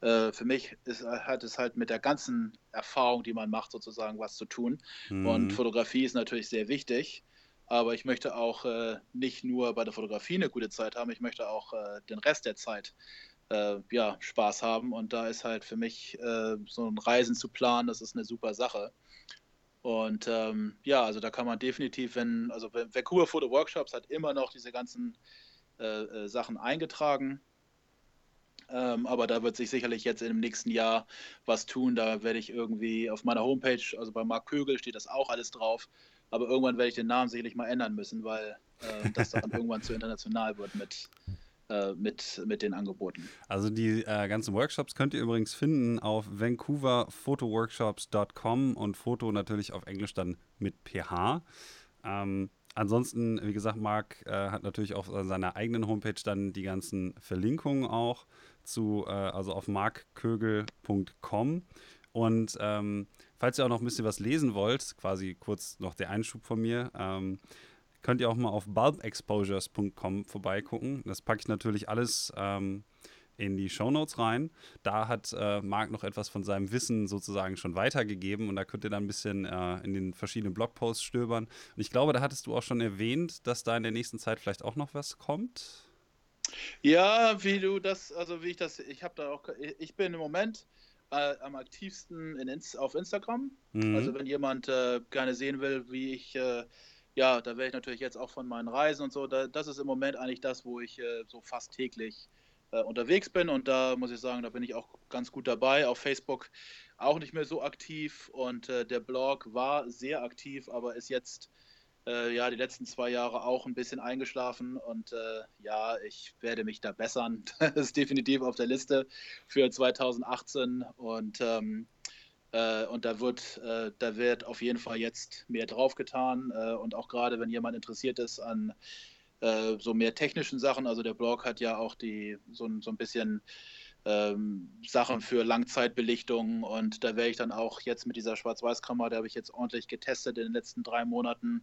äh, für mich ist, hat es halt mit der ganzen Erfahrung, die man macht, sozusagen was zu tun. Mhm. Und Fotografie ist natürlich sehr wichtig, aber ich möchte auch äh, nicht nur bei der Fotografie eine gute Zeit haben, ich möchte auch äh, den Rest der Zeit äh, ja, Spaß haben und da ist halt für mich äh, so ein Reisen zu planen, das ist eine super Sache. Und ähm, ja, also da kann man definitiv, wenn, also Vancouver Photo Workshops hat immer noch diese ganzen äh, äh, Sachen eingetragen. Ähm, aber da wird sich sicherlich jetzt im nächsten Jahr was tun. Da werde ich irgendwie auf meiner Homepage, also bei Marc Kögel steht das auch alles drauf. Aber irgendwann werde ich den Namen sicherlich mal ändern müssen, weil äh, das dann irgendwann zu international wird mit, äh, mit, mit den Angeboten. Also die äh, ganzen Workshops könnt ihr übrigens finden auf vancouverphotoworkshops.com und Foto natürlich auf Englisch dann mit PH. Ähm, ansonsten, wie gesagt, Marc äh, hat natürlich auf seiner eigenen Homepage dann die ganzen Verlinkungen auch zu, äh, also auf markkögel.com. Und ähm, falls ihr auch noch ein bisschen was lesen wollt, quasi kurz noch der Einschub von mir, ähm, könnt ihr auch mal auf bulbexposures.com vorbeigucken. Das packe ich natürlich alles ähm, in die Shownotes rein. Da hat äh, Marc noch etwas von seinem Wissen sozusagen schon weitergegeben und da könnt ihr dann ein bisschen äh, in den verschiedenen Blogposts stöbern. Und ich glaube, da hattest du auch schon erwähnt, dass da in der nächsten Zeit vielleicht auch noch was kommt. Ja, wie du das, also wie ich das, ich habe da auch, ich bin im Moment äh, am aktivsten in, auf Instagram. Mhm. Also wenn jemand äh, gerne sehen will, wie ich, äh, ja, da werde ich natürlich jetzt auch von meinen Reisen und so, da, das ist im Moment eigentlich das, wo ich äh, so fast täglich äh, unterwegs bin. Und da muss ich sagen, da bin ich auch ganz gut dabei. Auf Facebook auch nicht mehr so aktiv. Und äh, der Blog war sehr aktiv, aber ist jetzt äh, ja die letzten zwei Jahre auch ein bisschen eingeschlafen. Und äh, ja, ich werde mich da bessern. das ist definitiv auf der Liste für 2018 und ähm, äh, und da wird, äh, da wird auf jeden Fall jetzt mehr draufgetan äh, und auch gerade wenn jemand interessiert ist an äh, so mehr technischen Sachen, also der Blog hat ja auch die so, so ein bisschen ähm, Sachen für Langzeitbelichtung und da werde ich dann auch jetzt mit dieser Schwarz-Weiß-Kamera, da habe ich jetzt ordentlich getestet in den letzten drei Monaten,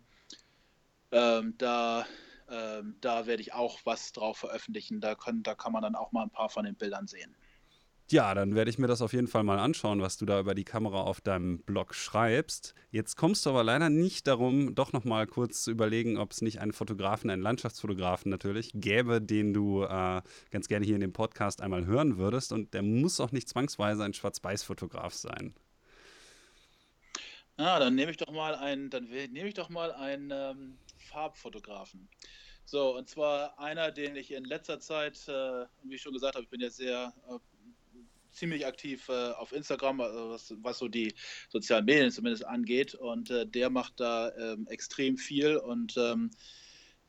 ähm, da, ähm, da werde ich auch was drauf veröffentlichen. Da, können, da kann man dann auch mal ein paar von den Bildern sehen. Ja, dann werde ich mir das auf jeden Fall mal anschauen, was du da über die Kamera auf deinem Blog schreibst. Jetzt kommst du aber leider nicht darum, doch noch mal kurz zu überlegen, ob es nicht einen Fotografen, einen Landschaftsfotografen natürlich gäbe, den du äh, ganz gerne hier in dem Podcast einmal hören würdest. Und der muss auch nicht zwangsweise ein Schwarz-Weiß-Fotograf sein. Ah, dann nehme ich doch mal einen, dann nehme ich doch mal einen ähm, Farbfotografen. So, und zwar einer, den ich in letzter Zeit, äh, wie ich schon gesagt habe, ich bin ja sehr äh, ziemlich aktiv äh, auf Instagram, also was, was, so die sozialen Medien zumindest angeht. Und äh, der macht da ähm, extrem viel und, ähm,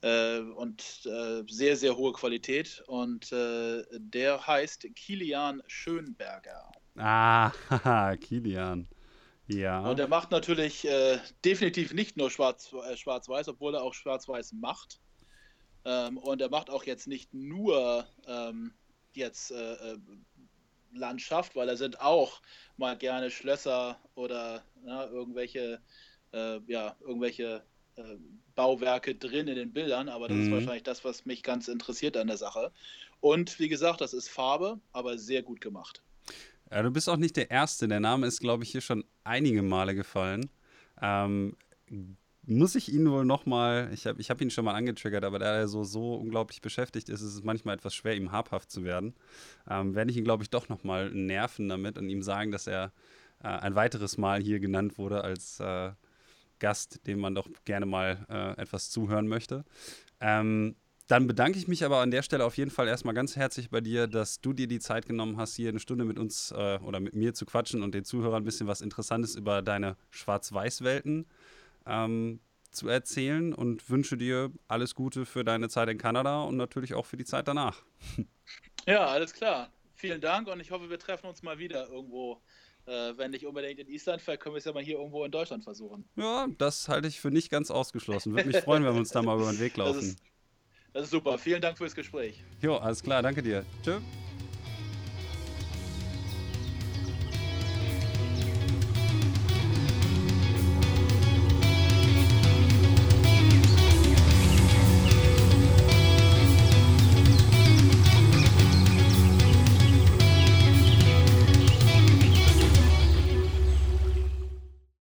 äh, und äh, sehr, sehr hohe Qualität. Und äh, der heißt Kilian Schönberger. Ah, Kilian. Ja. Und er macht natürlich äh, definitiv nicht nur Schwarz, Schwarz-Weiß, obwohl er auch Schwarz-Weiß macht. Ähm, und er macht auch jetzt nicht nur ähm, jetzt Landschaft, weil da sind auch mal gerne Schlösser oder na, irgendwelche, äh, ja, irgendwelche äh, Bauwerke drin in den Bildern, aber das mhm. ist wahrscheinlich das, was mich ganz interessiert an der Sache. Und wie gesagt, das ist Farbe, aber sehr gut gemacht. Ja, du bist auch nicht der Erste. Der Name ist, glaube ich, hier schon einige Male gefallen. Ähm, muss ich ihn wohl nochmal, ich habe ich hab ihn schon mal angetriggert, aber da er so, so unglaublich beschäftigt ist, ist es manchmal etwas schwer, ihm habhaft zu werden. Ähm, werde ich ihn, glaube ich, doch nochmal nerven damit und ihm sagen, dass er äh, ein weiteres Mal hier genannt wurde als äh, Gast, dem man doch gerne mal äh, etwas zuhören möchte. Ähm, dann bedanke ich mich aber an der Stelle auf jeden Fall erstmal ganz herzlich bei dir, dass du dir die Zeit genommen hast, hier eine Stunde mit uns äh, oder mit mir zu quatschen und den Zuhörern ein bisschen was Interessantes über deine Schwarz-Weiß-Welten ähm, zu erzählen und wünsche dir alles Gute für deine Zeit in Kanada und natürlich auch für die Zeit danach. Ja, alles klar. Vielen Dank und ich hoffe, wir treffen uns mal wieder irgendwo. Äh, wenn nicht unbedingt in Island, vielleicht können wir es ja mal hier irgendwo in Deutschland versuchen. Ja, das halte ich für nicht ganz ausgeschlossen. Würde mich freuen, wenn wir uns da mal über den Weg laufen. Das ist, das ist super. Vielen Dank fürs Gespräch. Jo, alles klar. Danke dir. Tschüss.